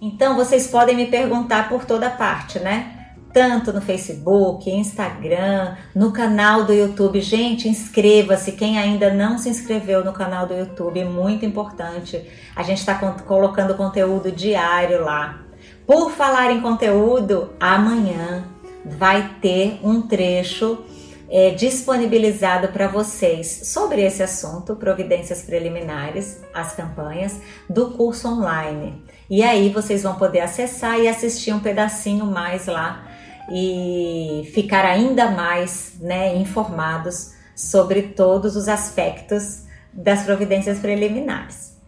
Então vocês podem me perguntar por toda parte, né? Tanto no Facebook, Instagram, no canal do YouTube. Gente, inscreva-se. Quem ainda não se inscreveu no canal do YouTube, muito importante. A gente está colocando conteúdo diário lá. Por falar em conteúdo, amanhã vai ter um trecho é, disponibilizado para vocês sobre esse assunto, providências preliminares, as campanhas do curso online. E aí vocês vão poder acessar e assistir um pedacinho mais lá e ficar ainda mais né, informados sobre todos os aspectos das providências preliminares.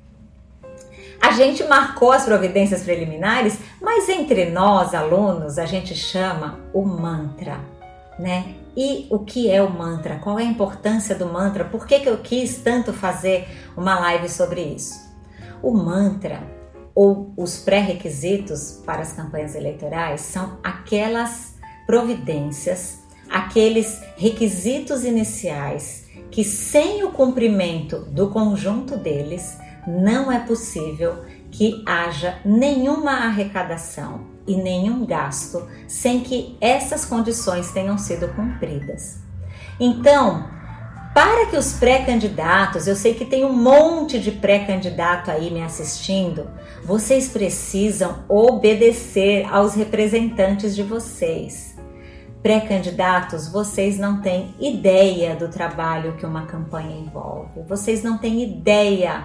A gente marcou as providências preliminares, mas entre nós, alunos, a gente chama o mantra, né? E o que é o mantra? Qual é a importância do mantra? Por que, que eu quis tanto fazer uma live sobre isso? O mantra ou os pré-requisitos para as campanhas eleitorais são aquelas providências, aqueles requisitos iniciais que, sem o cumprimento do conjunto deles, não é possível que haja nenhuma arrecadação e nenhum gasto sem que essas condições tenham sido cumpridas. Então, para que os pré-candidatos, eu sei que tem um monte de pré-candidato aí me assistindo, vocês precisam obedecer aos representantes de vocês. Pré-candidatos, vocês não têm ideia do trabalho que uma campanha envolve, vocês não têm ideia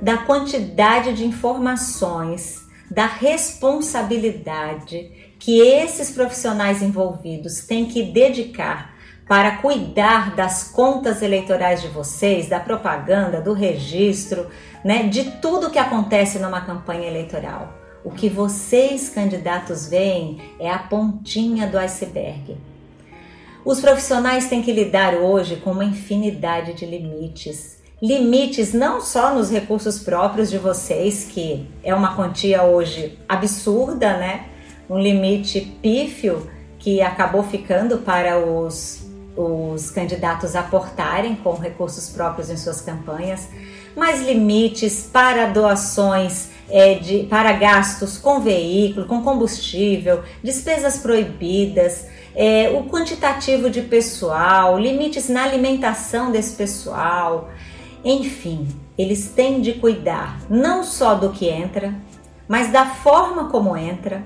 da quantidade de informações da responsabilidade que esses profissionais envolvidos têm que dedicar para cuidar das contas eleitorais de vocês, da propaganda, do registro, né, de tudo que acontece numa campanha eleitoral. O que vocês, candidatos, veem é a pontinha do iceberg. Os profissionais têm que lidar hoje com uma infinidade de limites limites não só nos recursos próprios de vocês, que é uma quantia hoje absurda, né? Um limite pífio que acabou ficando para os, os candidatos aportarem com recursos próprios em suas campanhas, mas limites para doações é, de, para gastos com veículo, com combustível, despesas proibidas, é, o quantitativo de pessoal, limites na alimentação desse pessoal, enfim, eles têm de cuidar não só do que entra, mas da forma como entra,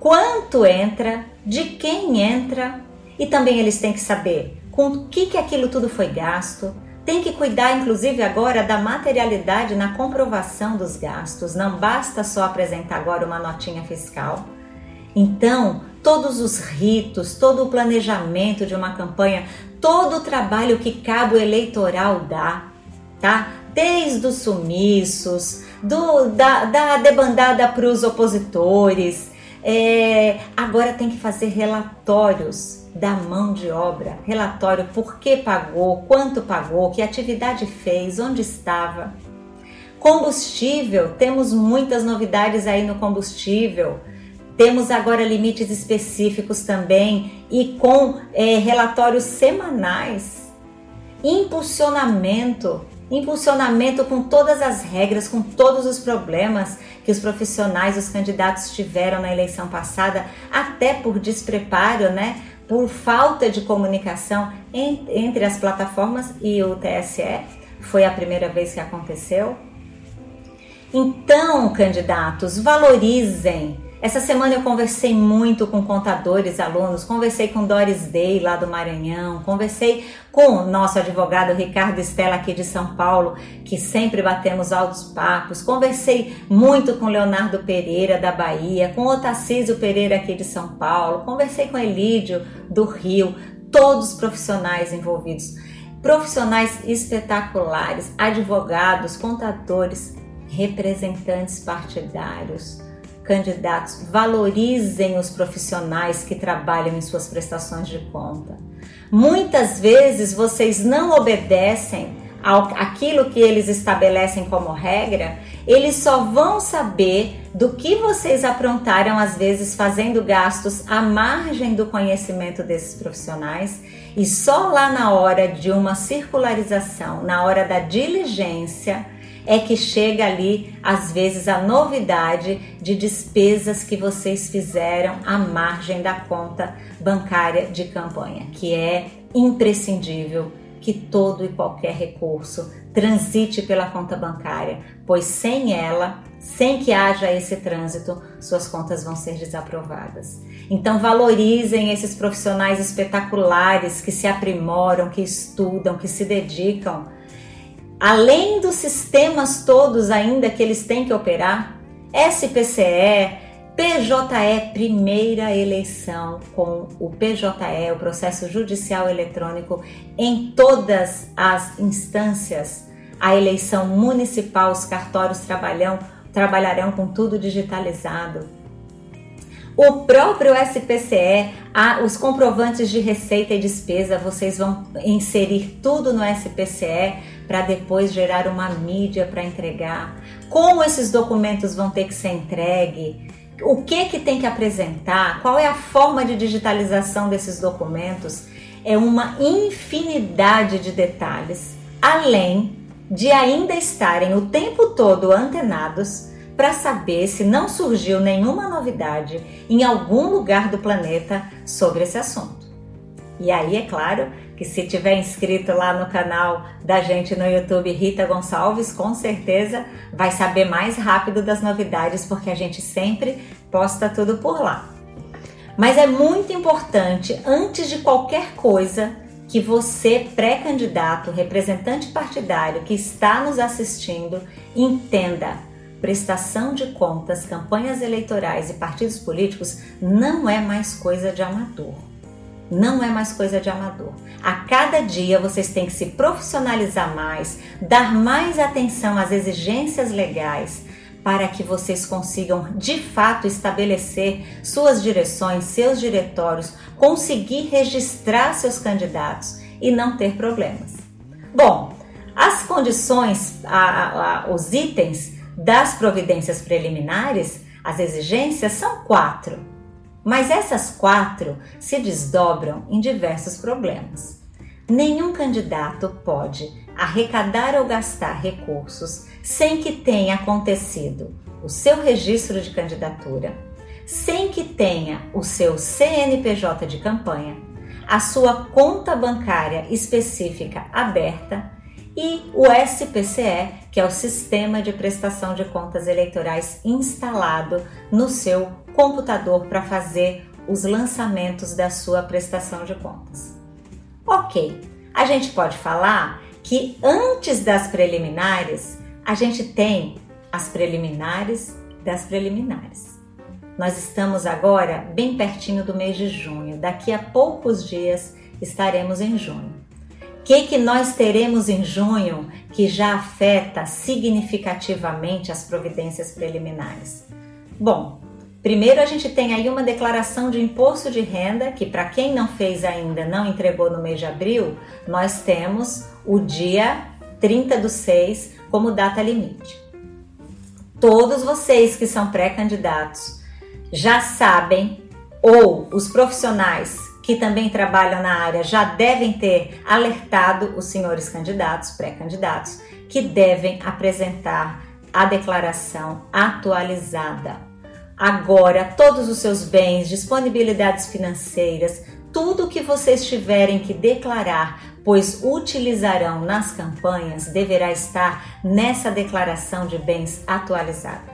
quanto entra, de quem entra e também eles têm que saber com o que, que aquilo tudo foi gasto. Tem que cuidar, inclusive, agora da materialidade na comprovação dos gastos. Não basta só apresentar agora uma notinha fiscal. Então, todos os ritos, todo o planejamento de uma campanha, todo o trabalho que cabo eleitoral dá, tá? Desde os sumiços, do, da, da debandada para os opositores, é, agora tem que fazer relatórios da mão de obra, relatório por que pagou, quanto pagou, que atividade fez, onde estava. Combustível, temos muitas novidades aí no combustível. Temos agora limites específicos também e com é, relatórios semanais. Impulsionamento, impulsionamento com todas as regras, com todos os problemas que os profissionais, os candidatos tiveram na eleição passada, até por despreparo, né? Por falta de comunicação entre as plataformas e o TSE. Foi a primeira vez que aconteceu. Então, candidatos, valorizem essa semana eu conversei muito com contadores, alunos, conversei com Doris Day lá do Maranhão, conversei com o nosso advogado Ricardo Estela aqui de São Paulo, que sempre batemos altos papos, conversei muito com Leonardo Pereira da Bahia, com Otacísio Pereira aqui de São Paulo, conversei com Elídio do Rio, todos os profissionais envolvidos, profissionais espetaculares, advogados, contadores, representantes partidários, candidatos valorizem os profissionais que trabalham em suas prestações de conta. Muitas vezes vocês não obedecem ao, aquilo que eles estabelecem como regra, eles só vão saber do que vocês aprontaram, às vezes fazendo gastos à margem do conhecimento desses profissionais, e só lá na hora de uma circularização, na hora da diligência, é que chega ali, às vezes, a novidade de despesas que vocês fizeram à margem da conta bancária de campanha, que é imprescindível que todo e qualquer recurso transite pela conta bancária, pois sem ela, sem que haja esse trânsito, suas contas vão ser desaprovadas. Então valorizem esses profissionais espetaculares que se aprimoram, que estudam, que se dedicam. Além dos sistemas todos ainda que eles têm que operar, SPCE, PJE, primeira eleição com o PJE, o processo judicial eletrônico, em todas as instâncias. A eleição municipal, os cartórios trabalham, trabalharão com tudo digitalizado. O próprio SPCE, os comprovantes de receita e despesa, vocês vão inserir tudo no SPCE para depois gerar uma mídia para entregar. Como esses documentos vão ter que ser entregues? o que que tem que apresentar, qual é a forma de digitalização desses documentos, é uma infinidade de detalhes, além de ainda estarem o tempo todo antenados para saber se não surgiu nenhuma novidade em algum lugar do planeta sobre esse assunto. E aí, é claro, que se tiver inscrito lá no canal da gente no YouTube Rita Gonçalves, com certeza vai saber mais rápido das novidades, porque a gente sempre posta tudo por lá. Mas é muito importante, antes de qualquer coisa, que você, pré-candidato, representante partidário que está nos assistindo, entenda prestação de contas, campanhas eleitorais e partidos políticos não é mais coisa de amador não é mais coisa de amador. A cada dia vocês têm que se profissionalizar mais, dar mais atenção às exigências legais para que vocês consigam de fato estabelecer suas direções, seus diretórios, conseguir registrar seus candidatos e não ter problemas. Bom, as condições, a, a, os itens das providências preliminares, as exigências são quatro. Mas essas quatro se desdobram em diversos problemas. Nenhum candidato pode arrecadar ou gastar recursos sem que tenha acontecido o seu registro de candidatura, sem que tenha o seu CNPJ de campanha, a sua conta bancária específica aberta e o SPCE, que é o Sistema de Prestação de Contas Eleitorais instalado no seu computador para fazer os lançamentos da sua prestação de contas. Ok, a gente pode falar que antes das preliminares, a gente tem as preliminares das preliminares. Nós estamos agora bem pertinho do mês de junho, daqui a poucos dias estaremos em junho. Que, que nós teremos em junho que já afeta significativamente as providências preliminares? Bom, Primeiro, a gente tem aí uma declaração de imposto de renda, que para quem não fez ainda, não entregou no mês de abril, nós temos o dia 30 do 6 como data limite. Todos vocês que são pré-candidatos já sabem, ou os profissionais que também trabalham na área já devem ter alertado os senhores candidatos, pré-candidatos, que devem apresentar a declaração atualizada agora todos os seus bens, disponibilidades financeiras, tudo que vocês tiverem que declarar, pois utilizarão nas campanhas, deverá estar nessa declaração de bens atualizada.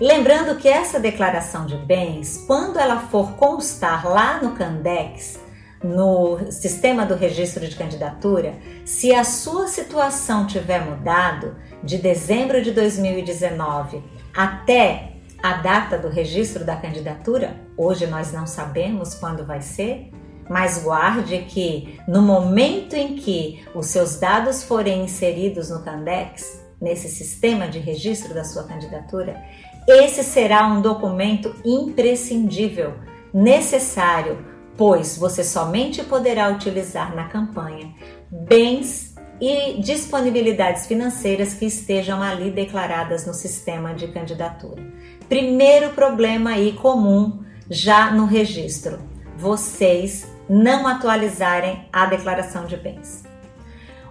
Lembrando que essa declaração de bens, quando ela for constar lá no Candex, no sistema do registro de candidatura, se a sua situação tiver mudado de dezembro de 2019 até a data do registro da candidatura, hoje nós não sabemos quando vai ser, mas guarde que no momento em que os seus dados forem inseridos no Candex, nesse sistema de registro da sua candidatura, esse será um documento imprescindível, necessário, pois você somente poderá utilizar na campanha bens e disponibilidades financeiras que estejam ali declaradas no sistema de candidatura. Primeiro problema aí comum já no registro: vocês não atualizarem a declaração de bens.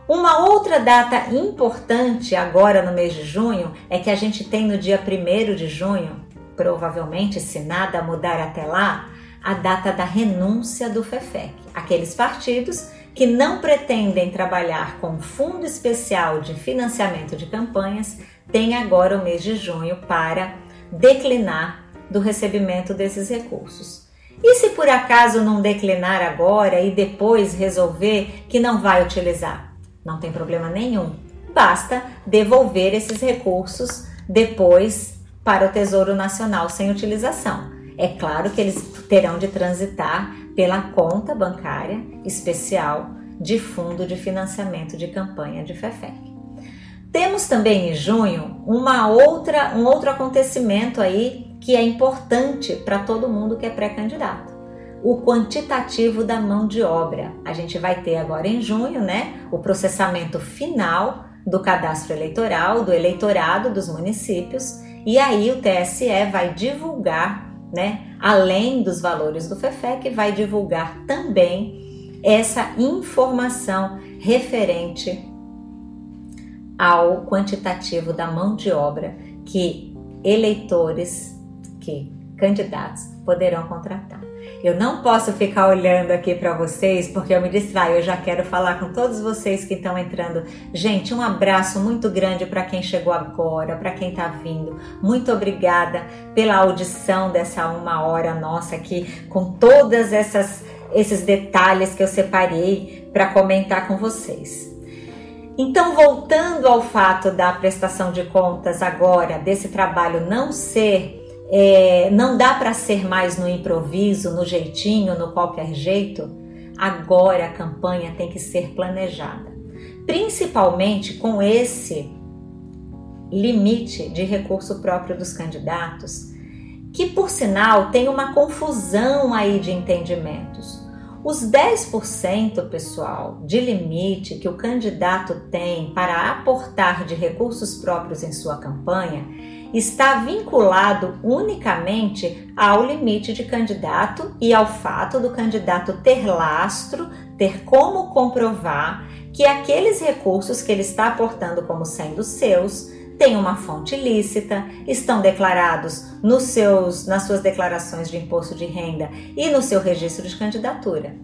Uma outra data importante agora no mês de junho é que a gente tem no dia 1 de junho, provavelmente, se nada mudar até lá, a data da renúncia do FEFEC. Aqueles partidos que não pretendem trabalhar com fundo especial de financiamento de campanhas têm agora o mês de junho para declinar do recebimento desses recursos. E se por acaso não declinar agora e depois resolver que não vai utilizar? Não tem problema nenhum. Basta devolver esses recursos depois para o Tesouro Nacional sem utilização. É claro que eles terão de transitar pela conta bancária especial de Fundo de Financiamento de Campanha de FEFEC. Temos também em junho uma outra, um outro acontecimento aí que é importante para todo mundo que é pré-candidato o quantitativo da mão de obra. A gente vai ter agora em junho, né, o processamento final do cadastro eleitoral, do eleitorado dos municípios, e aí o TSE vai divulgar, né, além dos valores do FEFEC, vai divulgar também essa informação referente ao quantitativo da mão de obra que eleitores, que candidatos poderão contratar. Eu não posso ficar olhando aqui para vocês porque eu me distraio. Eu já quero falar com todos vocês que estão entrando. Gente, um abraço muito grande para quem chegou agora, para quem está vindo. Muito obrigada pela audição dessa uma hora nossa aqui, com todas essas esses detalhes que eu separei para comentar com vocês. Então, voltando ao fato da prestação de contas agora, desse trabalho não ser é, não dá para ser mais no improviso, no jeitinho, no qualquer jeito. Agora a campanha tem que ser planejada, principalmente com esse limite de recurso próprio dos candidatos, que por sinal tem uma confusão aí de entendimentos. Os 10%, pessoal, de limite que o candidato tem para aportar de recursos próprios em sua campanha está vinculado unicamente ao limite de candidato e ao fato do candidato ter lastro, ter como comprovar que aqueles recursos que ele está aportando como sendo seus têm uma fonte lícita, estão declarados nos seus, nas suas declarações de imposto de renda e no seu registro de candidatura.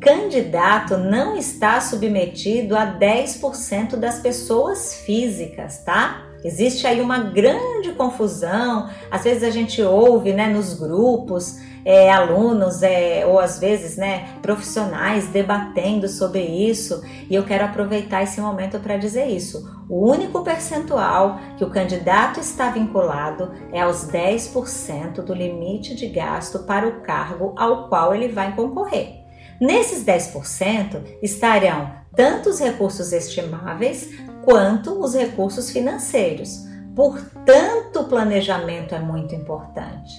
Candidato não está submetido a 10% das pessoas físicas, tá? Existe aí uma grande confusão. Às vezes a gente ouve, né, nos grupos, é, alunos é, ou às vezes, né, profissionais debatendo sobre isso. E eu quero aproveitar esse momento para dizer isso. O único percentual que o candidato está vinculado é aos 10% do limite de gasto para o cargo ao qual ele vai concorrer. Nesses 10% estarão tanto os recursos estimáveis quanto os recursos financeiros. Portanto, o planejamento é muito importante,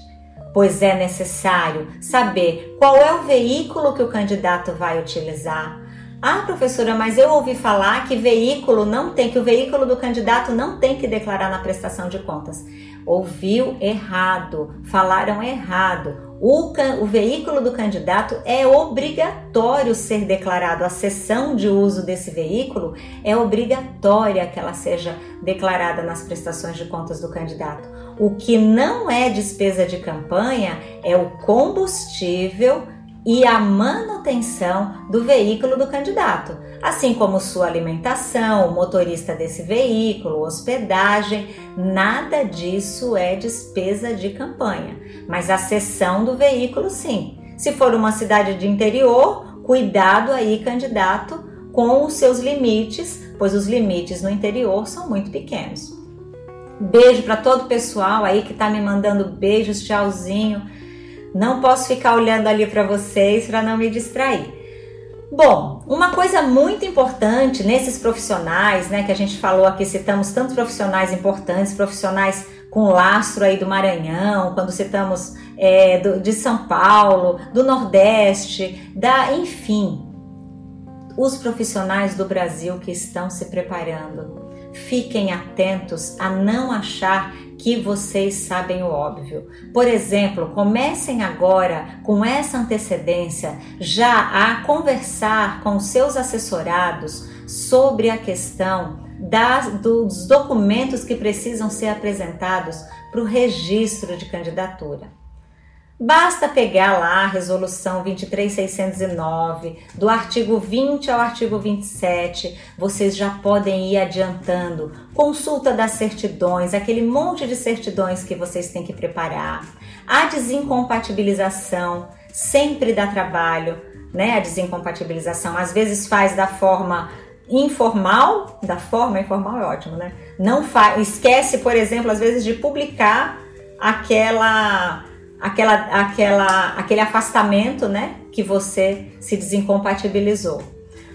pois é necessário saber qual é o veículo que o candidato vai utilizar. Ah, professora, mas eu ouvi falar que veículo não tem, que o veículo do candidato não tem que declarar na prestação de contas. Ouviu errado, falaram errado. O, o, veículo do candidato é obrigatório ser declarado. A cessão de uso desse veículo é obrigatória que ela seja declarada nas prestações de contas do candidato. O que não é despesa de campanha é o combustível e a manutenção do veículo do candidato, assim como sua alimentação, o motorista desse veículo, hospedagem, nada disso é despesa de campanha, mas a cessão do veículo sim. Se for uma cidade de interior, cuidado aí, candidato, com os seus limites, pois os limites no interior são muito pequenos. Beijo para todo o pessoal aí que está me mandando beijos, tchauzinho. Não posso ficar olhando ali para vocês para não me distrair. Bom, uma coisa muito importante nesses profissionais, né, que a gente falou aqui, citamos tantos profissionais importantes, profissionais com lastro aí do Maranhão, quando citamos é, do, de São Paulo, do Nordeste, da, enfim, os profissionais do Brasil que estão se preparando. Fiquem atentos a não achar que vocês sabem o óbvio. Por exemplo, comecem agora com essa antecedência já a conversar com seus assessorados sobre a questão das, dos documentos que precisam ser apresentados para o registro de candidatura. Basta pegar lá a resolução 23609, do artigo 20 ao artigo 27, vocês já podem ir adiantando. Consulta das certidões, aquele monte de certidões que vocês têm que preparar. A desincompatibilização sempre dá trabalho, né? A desincompatibilização às vezes faz da forma informal, da forma informal é ótimo, né? Não faz, esquece, por exemplo, às vezes de publicar aquela aquela, aquela, aquele afastamento, né, que você se desincompatibilizou.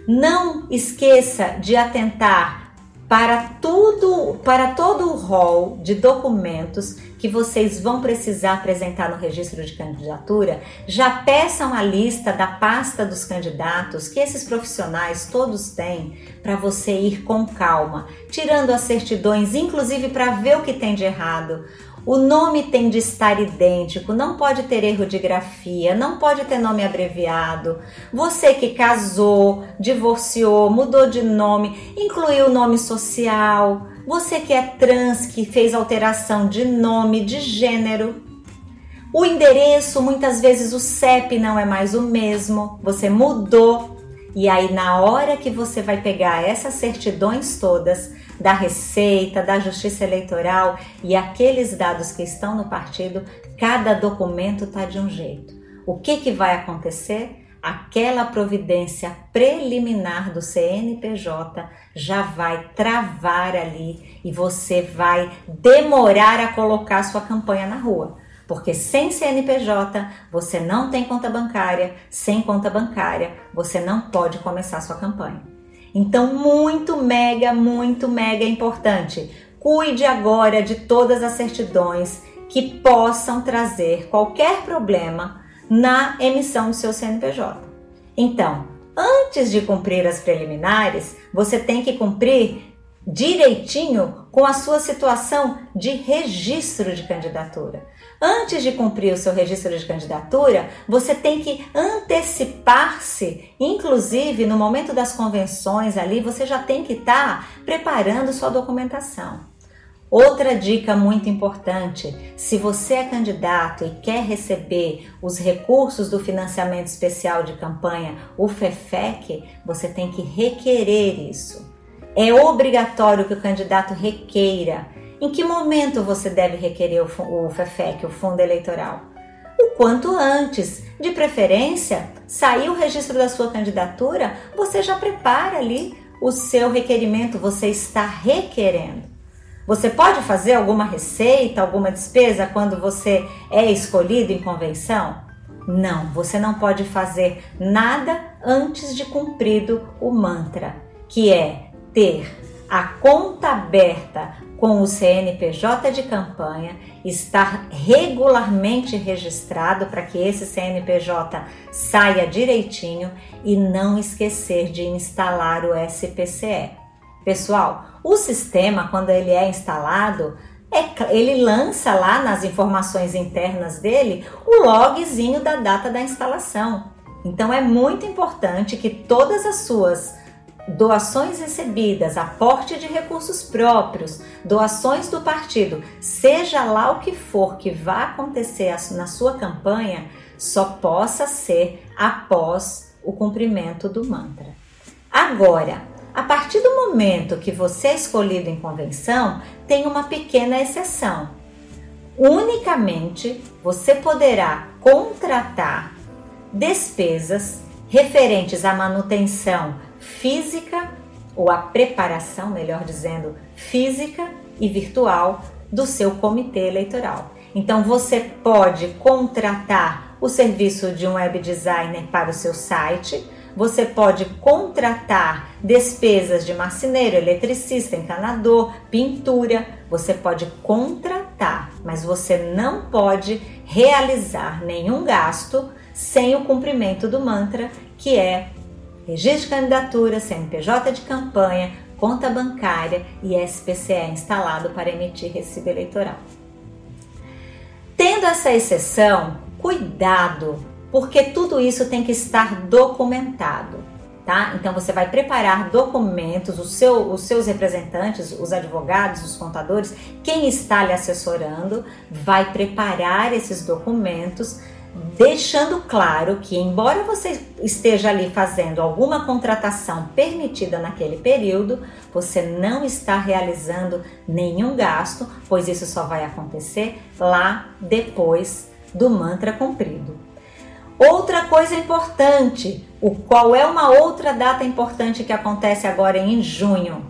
Não esqueça de atentar para tudo, para todo o rol de documentos que vocês vão precisar apresentar no registro de candidatura, já peçam a lista da pasta dos candidatos que esses profissionais todos têm para você ir com calma, tirando as certidões, inclusive para ver o que tem de errado. O nome tem de estar idêntico, não pode ter erro de grafia, não pode ter nome abreviado. Você que casou, divorciou, mudou de nome, incluiu o nome social. Você que é trans, que fez alteração de nome, de gênero. O endereço, muitas vezes o CEP não é mais o mesmo, você mudou. E aí, na hora que você vai pegar essas certidões todas, da Receita, da Justiça Eleitoral e aqueles dados que estão no partido, cada documento está de um jeito. O que, que vai acontecer? Aquela providência preliminar do CNPJ já vai travar ali e você vai demorar a colocar sua campanha na rua. Porque sem CNPJ você não tem conta bancária, sem conta bancária você não pode começar sua campanha. Então, muito mega, muito mega importante. Cuide agora de todas as certidões que possam trazer qualquer problema na emissão do seu CNPJ. Então, antes de cumprir as preliminares, você tem que cumprir direitinho com a sua situação de registro de candidatura. Antes de cumprir o seu registro de candidatura, você tem que antecipar-se, inclusive no momento das convenções ali, você já tem que estar tá preparando sua documentação. Outra dica muito importante: se você é candidato e quer receber os recursos do financiamento especial de campanha, o FEFEC, você tem que requerer isso. É obrigatório que o candidato requeira em que momento você deve requerer o FEFEC, o Fundo Eleitoral? O quanto antes, de preferência, sair o registro da sua candidatura, você já prepara ali o seu requerimento, você está requerendo. Você pode fazer alguma receita, alguma despesa quando você é escolhido em convenção? Não, você não pode fazer nada antes de cumprido o mantra, que é ter a conta aberta com o CNPJ de campanha, estar regularmente registrado para que esse CNPJ saia direitinho e não esquecer de instalar o SPCE. Pessoal, o sistema, quando ele é instalado, é, ele lança lá nas informações internas dele o logzinho da data da instalação. Então é muito importante que todas as suas doações recebidas, aporte de recursos próprios, doações do partido, seja lá o que for que vá acontecer na sua campanha, só possa ser após o cumprimento do mantra. Agora, a partir do momento que você é escolhido em convenção, tem uma pequena exceção. Unicamente você poderá contratar despesas referentes à manutenção física, ou a preparação, melhor dizendo, física e virtual do seu comitê eleitoral. Então você pode contratar o serviço de um web designer para o seu site, você pode contratar despesas de marceneiro, eletricista, encanador, pintura, você pode contratar, mas você não pode realizar nenhum gasto sem o cumprimento do mantra, que é registro de candidatura, CNPJ de campanha, conta bancária e SPCE instalado para emitir recibo eleitoral. Tendo essa exceção, cuidado, porque tudo isso tem que estar documentado. Tá? Então você vai preparar documentos, seu, os seus representantes, os advogados, os contadores, quem está lhe assessorando, vai preparar esses documentos deixando claro que, embora você esteja ali fazendo alguma contratação permitida naquele período, você não está realizando nenhum gasto, pois isso só vai acontecer lá depois do mantra cumprido. Outra coisa importante, o qual é uma outra data importante que acontece agora em junho?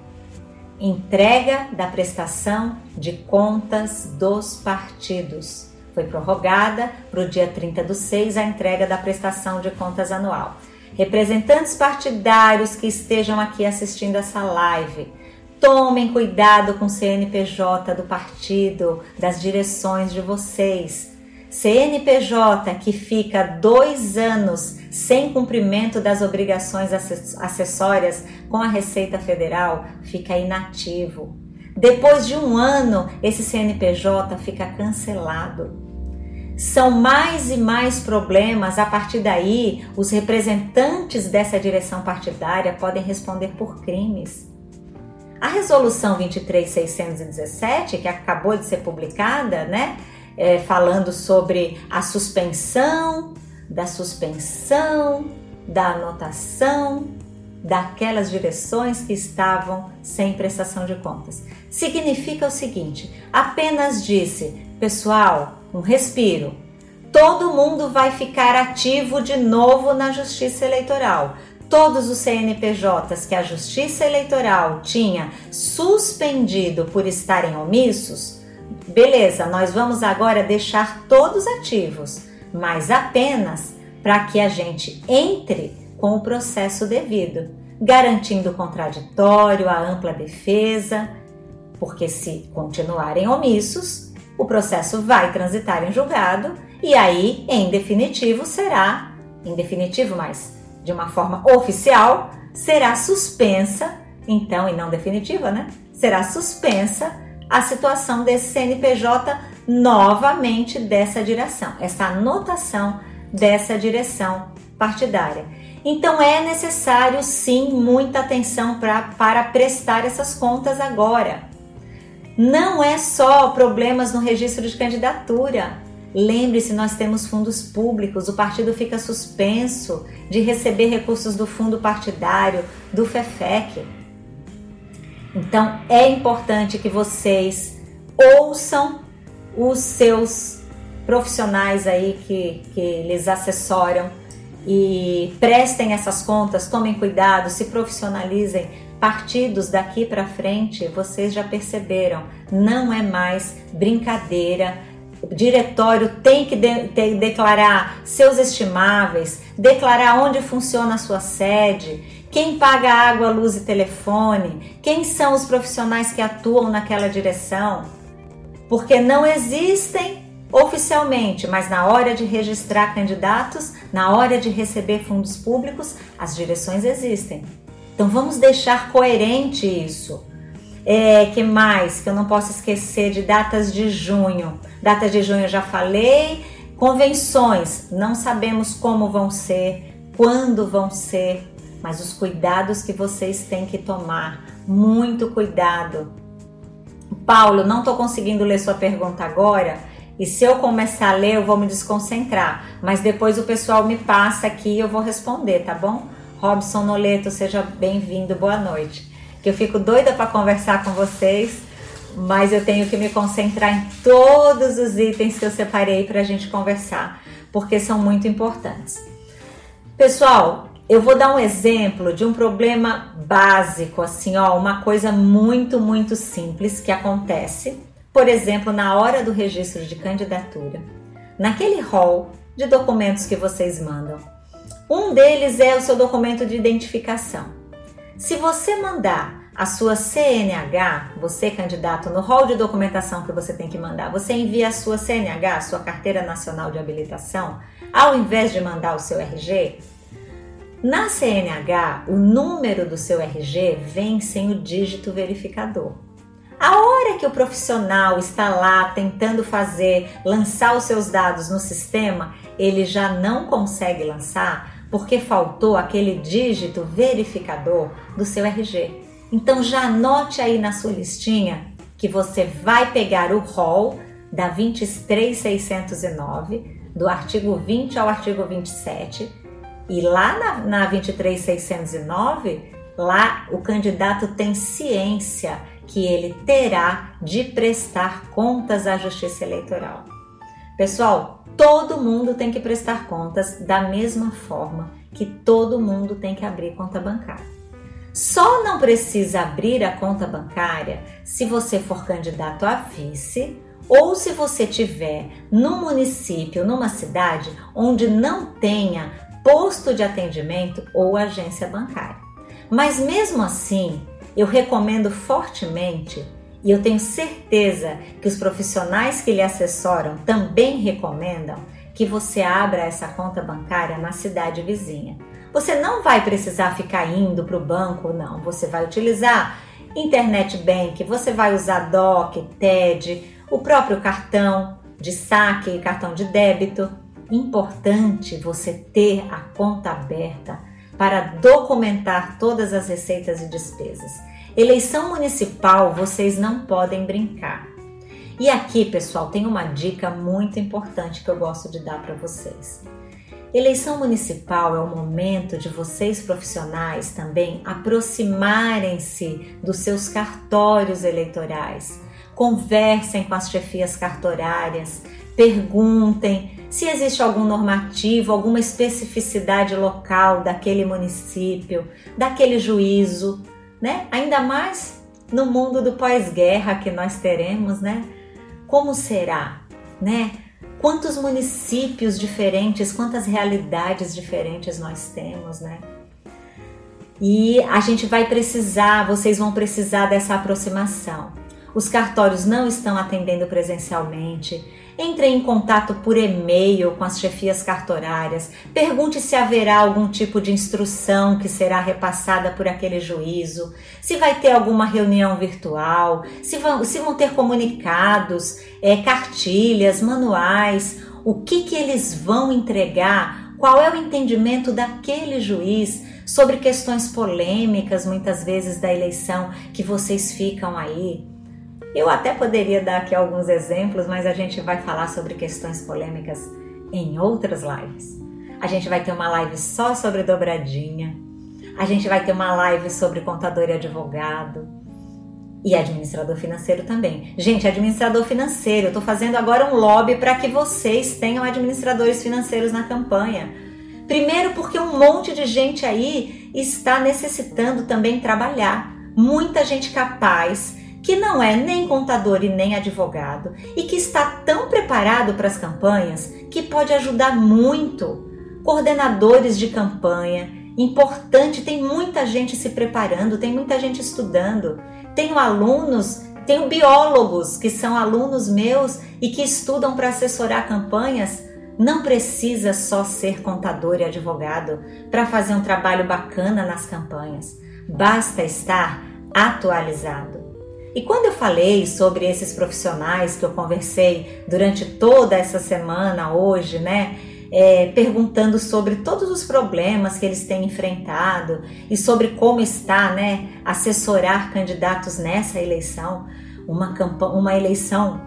Entrega da prestação de contas dos partidos. Foi prorrogada para o dia 30 do 6 a entrega da prestação de contas anual. Representantes partidários que estejam aqui assistindo essa live, tomem cuidado com o CNPJ do partido, das direções de vocês. CNPJ que fica dois anos sem cumprimento das obrigações acessórias com a Receita Federal fica inativo. Depois de um ano, esse CNPJ fica cancelado. São mais e mais problemas, a partir daí, os representantes dessa direção partidária podem responder por crimes. A resolução 23617, que acabou de ser publicada, né, é, falando sobre a suspensão, da suspensão, da anotação daquelas direções que estavam sem prestação de contas. Significa o seguinte: apenas disse, pessoal, um respiro. Todo mundo vai ficar ativo de novo na Justiça Eleitoral. Todos os CNPJs que a Justiça Eleitoral tinha suspendido por estarem omissos, beleza, nós vamos agora deixar todos ativos, mas apenas para que a gente entre com o processo devido, garantindo o contraditório, a ampla defesa, porque se continuarem omissos, o processo vai transitar em julgado e aí, em definitivo, será, em definitivo, mas de uma forma oficial, será suspensa, então, e não definitiva, né? Será suspensa a situação desse CNPJ novamente dessa direção, essa anotação dessa direção partidária. Então é necessário sim muita atenção pra, para prestar essas contas agora. Não é só problemas no registro de candidatura. Lembre-se, nós temos fundos públicos, o partido fica suspenso de receber recursos do fundo partidário, do FEFEC. Então é importante que vocês ouçam os seus profissionais aí que, que lhes assessoram e prestem essas contas, tomem cuidado, se profissionalizem partidos daqui para frente, vocês já perceberam, não é mais brincadeira. O diretório tem que de, de, declarar seus estimáveis, declarar onde funciona a sua sede, quem paga água, luz e telefone, quem são os profissionais que atuam naquela direção. Porque não existem oficialmente, mas na hora de registrar candidatos, na hora de receber fundos públicos, as direções existem. Então vamos deixar coerente isso. É, que mais que eu não posso esquecer de datas de junho? Datas de junho eu já falei. Convenções, não sabemos como vão ser, quando vão ser, mas os cuidados que vocês têm que tomar, muito cuidado. Paulo, não estou conseguindo ler sua pergunta agora. E se eu começar a ler, eu vou me desconcentrar. Mas depois o pessoal me passa aqui e eu vou responder, tá bom? Robson Noleto, seja bem-vindo, boa noite. Que eu fico doida para conversar com vocês, mas eu tenho que me concentrar em todos os itens que eu separei para a gente conversar, porque são muito importantes. Pessoal, eu vou dar um exemplo de um problema básico, assim, ó, uma coisa muito, muito simples que acontece, por exemplo, na hora do registro de candidatura, naquele hall de documentos que vocês mandam. Um deles é o seu documento de identificação. Se você mandar a sua CNH, você candidato, no rol de documentação que você tem que mandar, você envia a sua CNH, a sua Carteira Nacional de Habilitação, ao invés de mandar o seu RG, na CNH, o número do seu RG vem sem o dígito verificador. A hora que o profissional está lá tentando fazer, lançar os seus dados no sistema, ele já não consegue lançar porque faltou aquele dígito verificador do seu RG. Então já anote aí na sua listinha que você vai pegar o rol da 23609, do artigo 20 ao artigo 27, e lá na, na 23609, lá o candidato tem ciência que ele terá de prestar contas à Justiça Eleitoral. Pessoal, todo mundo tem que prestar contas da mesma forma que todo mundo tem que abrir conta bancária. Só não precisa abrir a conta bancária se você for candidato a vice ou se você tiver num município, numa cidade onde não tenha posto de atendimento ou agência bancária. Mas mesmo assim, eu recomendo fortemente e eu tenho certeza que os profissionais que lhe assessoram também recomendam que você abra essa conta bancária na cidade vizinha. Você não vai precisar ficar indo para o banco, não. Você vai utilizar internet bank, você vai usar DOC, TED, o próprio cartão de saque e cartão de débito. Importante você ter a conta aberta para documentar todas as receitas e despesas. Eleição municipal, vocês não podem brincar. E aqui, pessoal, tem uma dica muito importante que eu gosto de dar para vocês. Eleição municipal é o momento de vocês profissionais também aproximarem-se dos seus cartórios eleitorais. Conversem com as chefias cartorárias, perguntem se existe algum normativo, alguma especificidade local daquele município, daquele juízo, né? Ainda mais no mundo do pós-guerra que nós teremos, né? Como será, né? Quantos municípios diferentes, quantas realidades diferentes nós temos, né? E a gente vai precisar, vocês vão precisar dessa aproximação. Os cartórios não estão atendendo presencialmente, entre em contato por e-mail com as chefias cartorárias, pergunte se haverá algum tipo de instrução que será repassada por aquele juízo, se vai ter alguma reunião virtual, se vão, se vão ter comunicados, é, cartilhas, manuais, o que, que eles vão entregar, qual é o entendimento daquele juiz sobre questões polêmicas, muitas vezes da eleição, que vocês ficam aí eu até poderia dar aqui alguns exemplos, mas a gente vai falar sobre questões polêmicas em outras lives. A gente vai ter uma live só sobre dobradinha. A gente vai ter uma live sobre contador e advogado. E administrador financeiro também. Gente, administrador financeiro, eu estou fazendo agora um lobby para que vocês tenham administradores financeiros na campanha. Primeiro, porque um monte de gente aí está necessitando também trabalhar. Muita gente capaz que não é nem contador e nem advogado e que está tão preparado para as campanhas que pode ajudar muito. Coordenadores de campanha, importante, tem muita gente se preparando, tem muita gente estudando. Tenho alunos, tenho biólogos que são alunos meus e que estudam para assessorar campanhas. Não precisa só ser contador e advogado para fazer um trabalho bacana nas campanhas. Basta estar atualizado. E quando eu falei sobre esses profissionais que eu conversei durante toda essa semana, hoje, né? É, perguntando sobre todos os problemas que eles têm enfrentado e sobre como está, né, assessorar candidatos nessa eleição, uma, uma eleição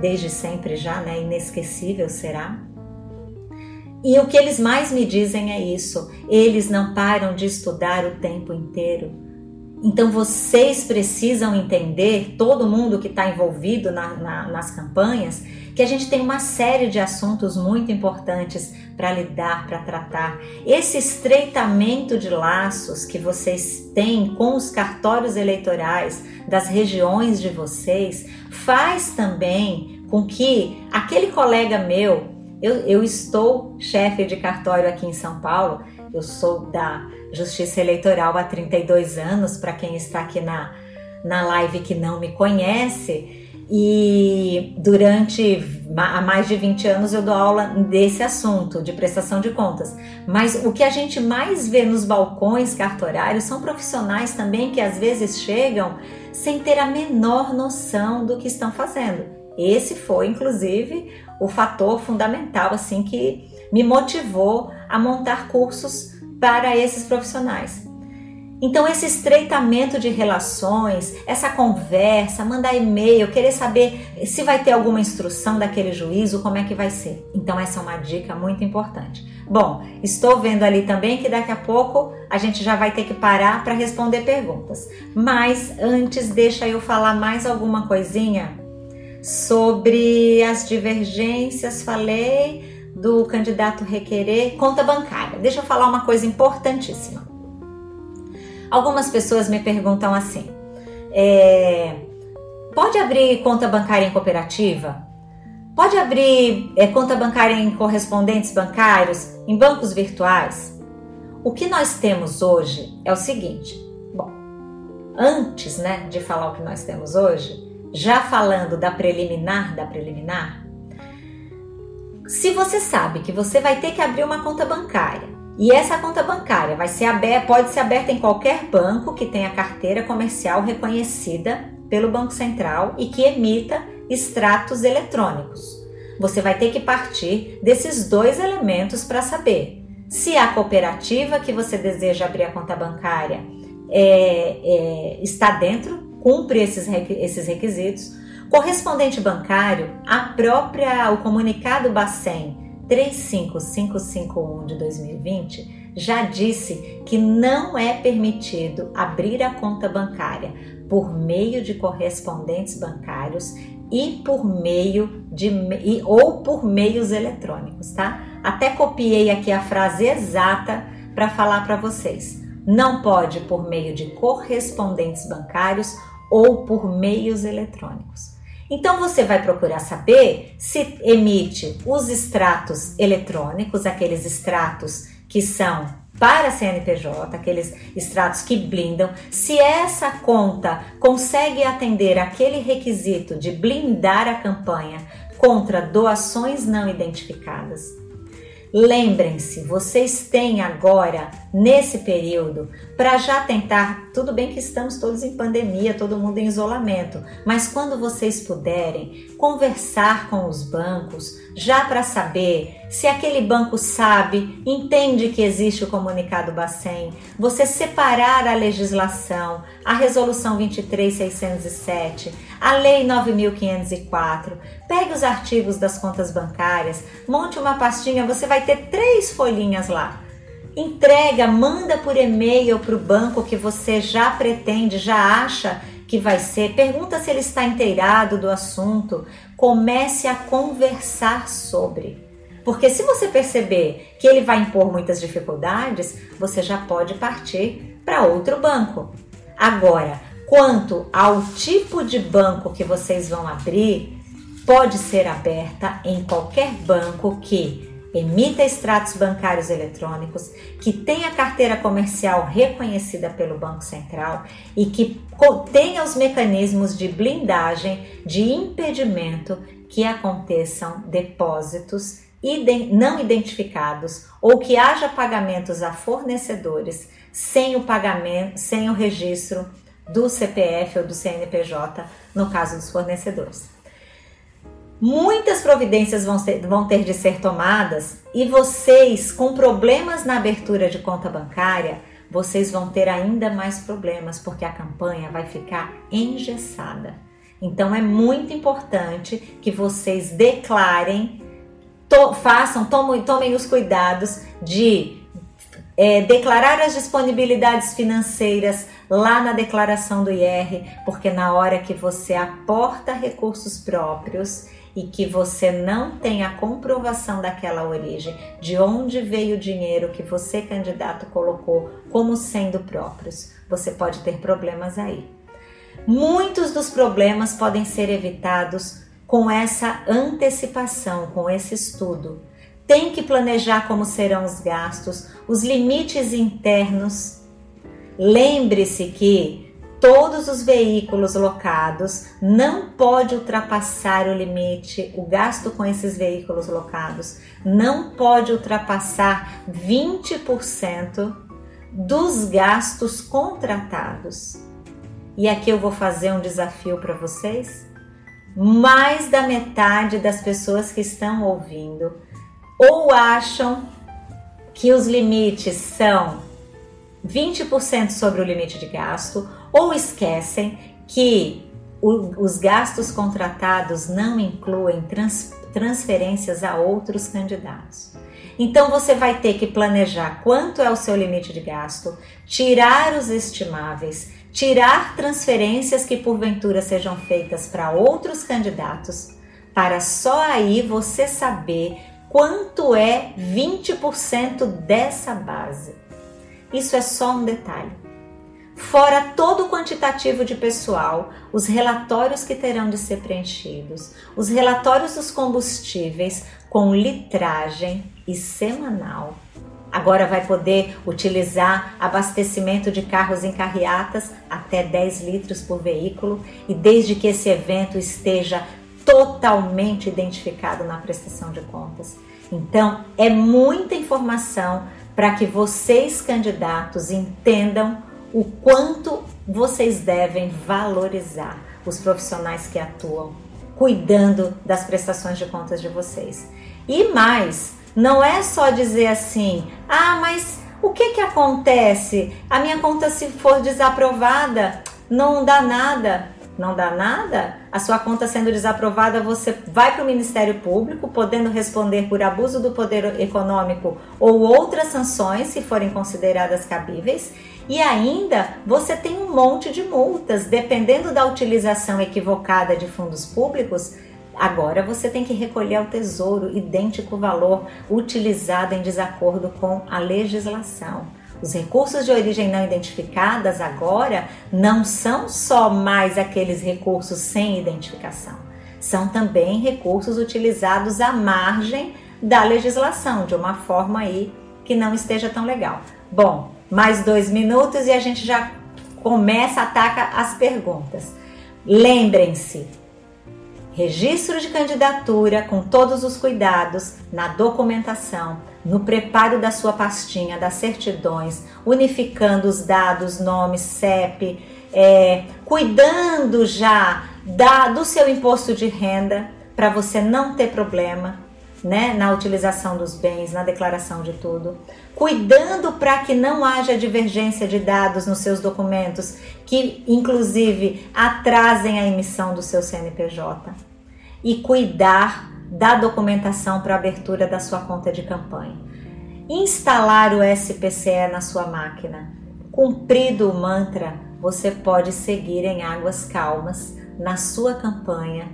desde sempre já, né, inesquecível será. E o que eles mais me dizem é isso: eles não param de estudar o tempo inteiro então vocês precisam entender, todo mundo que está envolvido na, na, nas campanhas, que a gente tem uma série de assuntos muito importantes para lidar, para tratar. Esse estreitamento de laços que vocês têm com os cartórios eleitorais das regiões de vocês faz também com que aquele colega meu, eu, eu estou chefe de cartório aqui em São Paulo, eu sou da Justiça Eleitoral há 32 anos, para quem está aqui na, na live que não me conhece. E durante há mais de 20 anos eu dou aula desse assunto, de prestação de contas. Mas o que a gente mais vê nos balcões cartorários são profissionais também que às vezes chegam sem ter a menor noção do que estão fazendo. Esse foi, inclusive, o fator fundamental assim que me motivou a montar cursos para esses profissionais. Então, esse estreitamento de relações, essa conversa, mandar e-mail, querer saber se vai ter alguma instrução daquele juízo, como é que vai ser. Então, essa é uma dica muito importante. Bom, estou vendo ali também que daqui a pouco a gente já vai ter que parar para responder perguntas. Mas antes, deixa eu falar mais alguma coisinha sobre as divergências. Falei do candidato requerer conta bancária. Deixa eu falar uma coisa importantíssima. Algumas pessoas me perguntam assim: é, pode abrir conta bancária em cooperativa? Pode abrir é, conta bancária em correspondentes bancários, em bancos virtuais? O que nós temos hoje é o seguinte: bom, antes né, de falar o que nós temos hoje, já falando da preliminar da preliminar, se você sabe que você vai ter que abrir uma conta bancária e essa conta bancária vai ser aberta, pode ser aberta em qualquer banco que tenha carteira comercial reconhecida pelo Banco Central e que emita extratos eletrônicos. Você vai ter que partir desses dois elementos para saber se a cooperativa que você deseja abrir a conta bancária é, é, está dentro, cumpre esses, esses requisitos. Correspondente bancário, a própria, o comunicado Bacen 35551 de 2020 já disse que não é permitido abrir a conta bancária por meio de correspondentes bancários e por meio de e, ou por meios eletrônicos, tá? Até copiei aqui a frase exata para falar para vocês. Não pode por meio de correspondentes bancários ou por meios eletrônicos. Então você vai procurar saber se emite os extratos eletrônicos, aqueles extratos que são para CNPJ, aqueles extratos que blindam, se essa conta consegue atender aquele requisito de blindar a campanha contra doações não identificadas. Lembrem-se, vocês têm agora, nesse período, para já tentar. Tudo bem que estamos todos em pandemia, todo mundo em isolamento, mas quando vocês puderem, conversar com os bancos, já para saber se aquele banco sabe, entende que existe o comunicado Bacen, você separar a legislação, a resolução 23607, a lei 9504, pegue os artigos das contas bancárias, monte uma pastinha, você vai ter três folhinhas lá. Entrega, manda por e-mail para o banco que você já pretende, já acha que vai ser, pergunta se ele está inteirado do assunto, comece a conversar sobre. Porque se você perceber que ele vai impor muitas dificuldades, você já pode partir para outro banco. Agora, quanto ao tipo de banco que vocês vão abrir, pode ser aberta em qualquer banco que emita extratos bancários eletrônicos, que tenha carteira comercial reconhecida pelo Banco Central e que tenha os mecanismos de blindagem, de impedimento que aconteçam depósitos não identificados ou que haja pagamentos a fornecedores sem o pagamento, sem o registro do CPF ou do CNPJ, no caso dos fornecedores. Muitas providências vão, ser, vão ter de ser tomadas e vocês, com problemas na abertura de conta bancária, vocês vão ter ainda mais problemas porque a campanha vai ficar engessada. Então é muito importante que vocês declarem, to, façam, tomem, tomem os cuidados de é, declarar as disponibilidades financeiras lá na declaração do IR, porque na hora que você aporta recursos próprios, e que você não tem a comprovação daquela origem, de onde veio o dinheiro que você, candidato, colocou como sendo próprios, você pode ter problemas aí. Muitos dos problemas podem ser evitados com essa antecipação, com esse estudo. Tem que planejar como serão os gastos, os limites internos. Lembre-se que todos os veículos locados, não pode ultrapassar o limite, o gasto com esses veículos locados não pode ultrapassar 20% dos gastos contratados. E aqui eu vou fazer um desafio para vocês. Mais da metade das pessoas que estão ouvindo ou acham que os limites são 20% sobre o limite de gasto, ou esquecem que o, os gastos contratados não incluem trans, transferências a outros candidatos. Então você vai ter que planejar quanto é o seu limite de gasto, tirar os estimáveis, tirar transferências que porventura sejam feitas para outros candidatos, para só aí você saber quanto é 20% dessa base. Isso é só um detalhe. Fora todo o quantitativo de pessoal, os relatórios que terão de ser preenchidos, os relatórios dos combustíveis com litragem e semanal. Agora vai poder utilizar abastecimento de carros em carreatas até 10 litros por veículo e desde que esse evento esteja totalmente identificado na prestação de contas. Então, é muita informação para que vocês, candidatos, entendam o quanto vocês devem valorizar os profissionais que atuam cuidando das prestações de contas de vocês. E mais, não é só dizer assim: "Ah, mas o que que acontece? A minha conta se for desaprovada, não dá nada" não dá nada, a sua conta sendo desaprovada, você vai para o Ministério Público, podendo responder por abuso do poder econômico ou outras sanções, se forem consideradas cabíveis. E ainda você tem um monte de multas, dependendo da utilização equivocada de fundos públicos. Agora você tem que recolher ao tesouro idêntico valor utilizado em desacordo com a legislação. Os recursos de origem não identificadas agora não são só mais aqueles recursos sem identificação, são também recursos utilizados à margem da legislação, de uma forma aí que não esteja tão legal. Bom, mais dois minutos e a gente já começa, ataca as perguntas. Lembrem-se, registro de candidatura com todos os cuidados na documentação, no preparo da sua pastinha das certidões, unificando os dados, nomes, CEP, é, cuidando já da, do seu imposto de renda para você não ter problema né, na utilização dos bens, na declaração de tudo, cuidando para que não haja divergência de dados nos seus documentos, que inclusive atrasem a emissão do seu CNPJ e cuidar da documentação para abertura da sua conta de campanha. Instalar o SPCE na sua máquina. Cumprido o mantra, você pode seguir em águas calmas na sua campanha,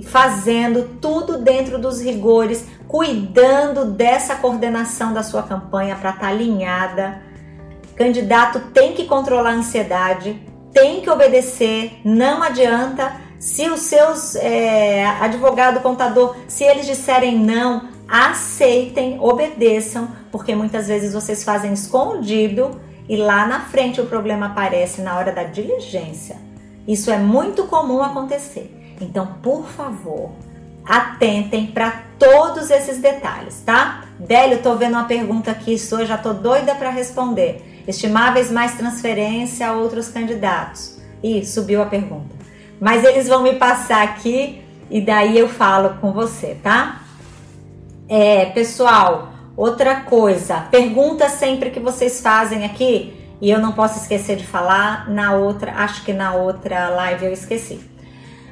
fazendo tudo dentro dos rigores, cuidando dessa coordenação da sua campanha para estar tá alinhada. Candidato tem que controlar a ansiedade, tem que obedecer, não adianta se os seus é, advogado, contador, se eles disserem não, aceitem, obedeçam, porque muitas vezes vocês fazem escondido e lá na frente o problema aparece na hora da diligência. Isso é muito comum acontecer. Então, por favor, atentem para todos esses detalhes, tá? Délio, tô vendo uma pergunta aqui sua, já tô doida para responder. Estimáveis mais transferência a outros candidatos. E subiu a pergunta. Mas eles vão me passar aqui e daí eu falo com você, tá? É, pessoal, outra coisa, pergunta sempre que vocês fazem aqui e eu não posso esquecer de falar na outra, acho que na outra live eu esqueci.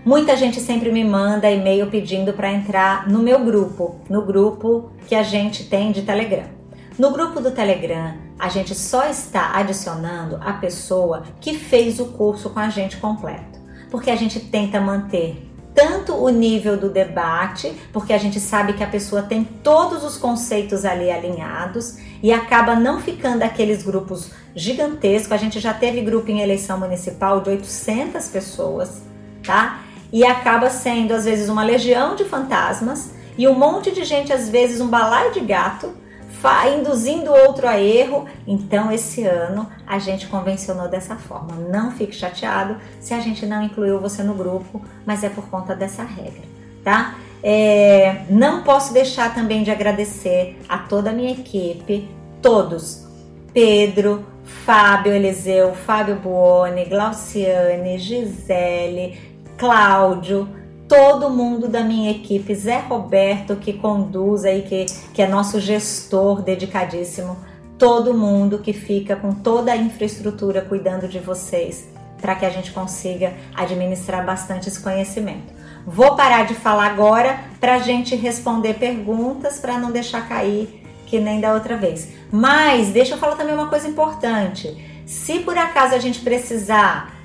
Muita gente sempre me manda e-mail pedindo para entrar no meu grupo, no grupo que a gente tem de Telegram. No grupo do Telegram, a gente só está adicionando a pessoa que fez o curso com a gente completo porque a gente tenta manter tanto o nível do debate, porque a gente sabe que a pessoa tem todos os conceitos ali alinhados e acaba não ficando aqueles grupos gigantescos. A gente já teve grupo em eleição municipal de 800 pessoas, tá? E acaba sendo às vezes uma legião de fantasmas e um monte de gente, às vezes um balaio de gato induzindo outro a erro. Então, esse ano a gente convencionou dessa forma. Não fique chateado se a gente não incluiu você no grupo, mas é por conta dessa regra, tá? É, não posso deixar também de agradecer a toda a minha equipe, todos: Pedro, Fábio Eliseu, Fábio Buoni, Glauciane, Gisele, Cláudio, todo mundo da minha equipe, Zé Roberto que conduz aí, que, que é nosso gestor dedicadíssimo, todo mundo que fica com toda a infraestrutura cuidando de vocês, para que a gente consiga administrar bastante esse conhecimento. Vou parar de falar agora para a gente responder perguntas, para não deixar cair que nem da outra vez. Mas deixa eu falar também uma coisa importante. Se por acaso a gente precisar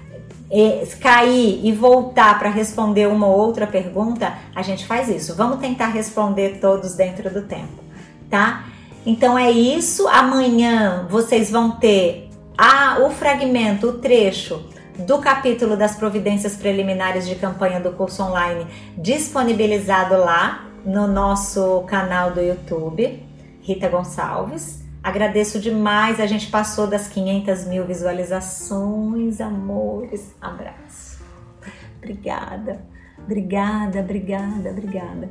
cair e voltar para responder uma ou outra pergunta, a gente faz isso. Vamos tentar responder todos dentro do tempo, tá? Então é isso. Amanhã vocês vão ter a, o fragmento, o trecho do capítulo das providências preliminares de campanha do curso online disponibilizado lá no nosso canal do YouTube, Rita Gonçalves. Agradeço demais, a gente passou das 500 mil visualizações, amores. Abraço. Obrigada, obrigada, obrigada, obrigada.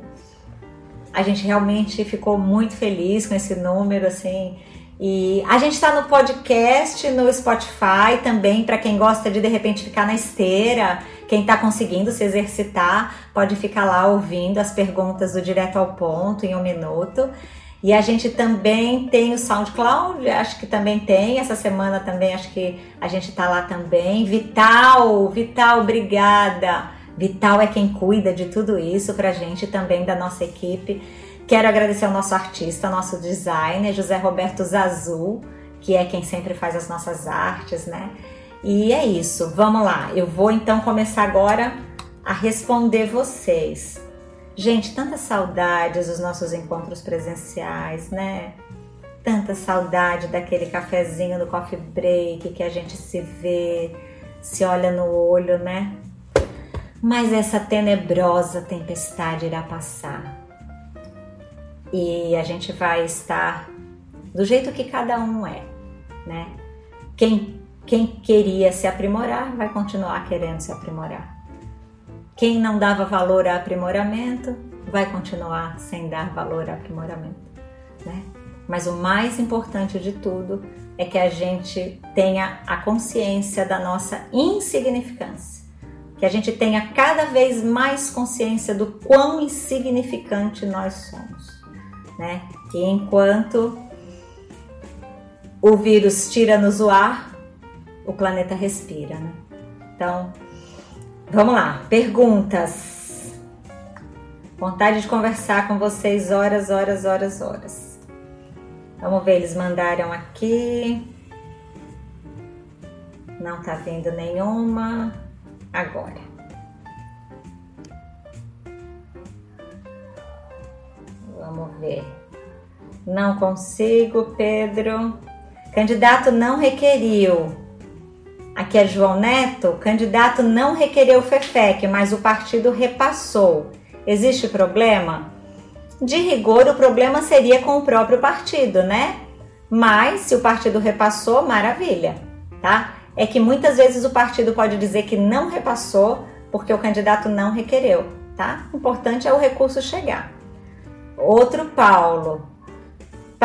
A gente realmente ficou muito feliz com esse número, assim. E a gente está no podcast, no Spotify também, para quem gosta de de repente ficar na esteira, quem está conseguindo se exercitar, pode ficar lá ouvindo as perguntas do Direto ao Ponto em um minuto. E a gente também tem o SoundCloud, acho que também tem. Essa semana também acho que a gente tá lá também. Vital, Vital, obrigada. Vital é quem cuida de tudo isso pra gente também da nossa equipe. Quero agradecer ao nosso artista, nosso designer, José Roberto Zazu, que é quem sempre faz as nossas artes, né? E é isso, vamos lá. Eu vou então começar agora a responder vocês. Gente, tanta saudade dos nossos encontros presenciais, né? Tanta saudade daquele cafezinho no coffee break que a gente se vê, se olha no olho, né? Mas essa tenebrosa tempestade irá passar. E a gente vai estar do jeito que cada um é, né? Quem, quem queria se aprimorar vai continuar querendo se aprimorar. Quem não dava valor a aprimoramento vai continuar sem dar valor a aprimoramento, né? Mas o mais importante de tudo é que a gente tenha a consciência da nossa insignificância, que a gente tenha cada vez mais consciência do quão insignificante nós somos, né? Que enquanto o vírus tira-nos o ar, o planeta respira, né? Então, Vamos lá, perguntas. Vontade de conversar com vocês horas, horas, horas, horas. Vamos ver, eles mandaram aqui. Não tá vindo nenhuma. Agora. Vamos ver. Não consigo, Pedro. Candidato não requeriu. Aqui é João Neto, o candidato não requereu o FEFEC, mas o partido repassou. Existe problema? De rigor, o problema seria com o próprio partido, né? Mas se o partido repassou, maravilha, tá? É que muitas vezes o partido pode dizer que não repassou porque o candidato não requereu, tá? O importante é o recurso chegar. Outro Paulo,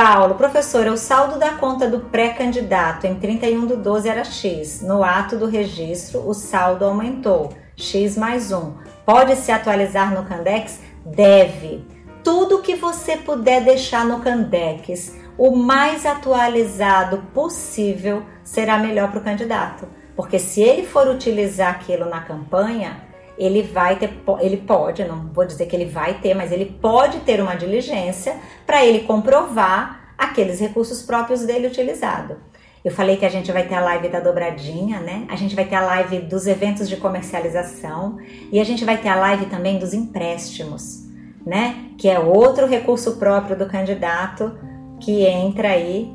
Paulo, professora, o saldo da conta do pré-candidato em 31 do 12 era X. No ato do registro, o saldo aumentou, X mais 1. Pode se atualizar no Candex? Deve. Tudo que você puder deixar no Candex, o mais atualizado possível, será melhor para o candidato. Porque se ele for utilizar aquilo na campanha, ele vai ter, ele pode, não vou dizer que ele vai ter, mas ele pode ter uma diligência para ele comprovar aqueles recursos próprios dele utilizado. Eu falei que a gente vai ter a live da dobradinha, né? A gente vai ter a live dos eventos de comercialização e a gente vai ter a live também dos empréstimos, né? Que é outro recurso próprio do candidato que entra aí.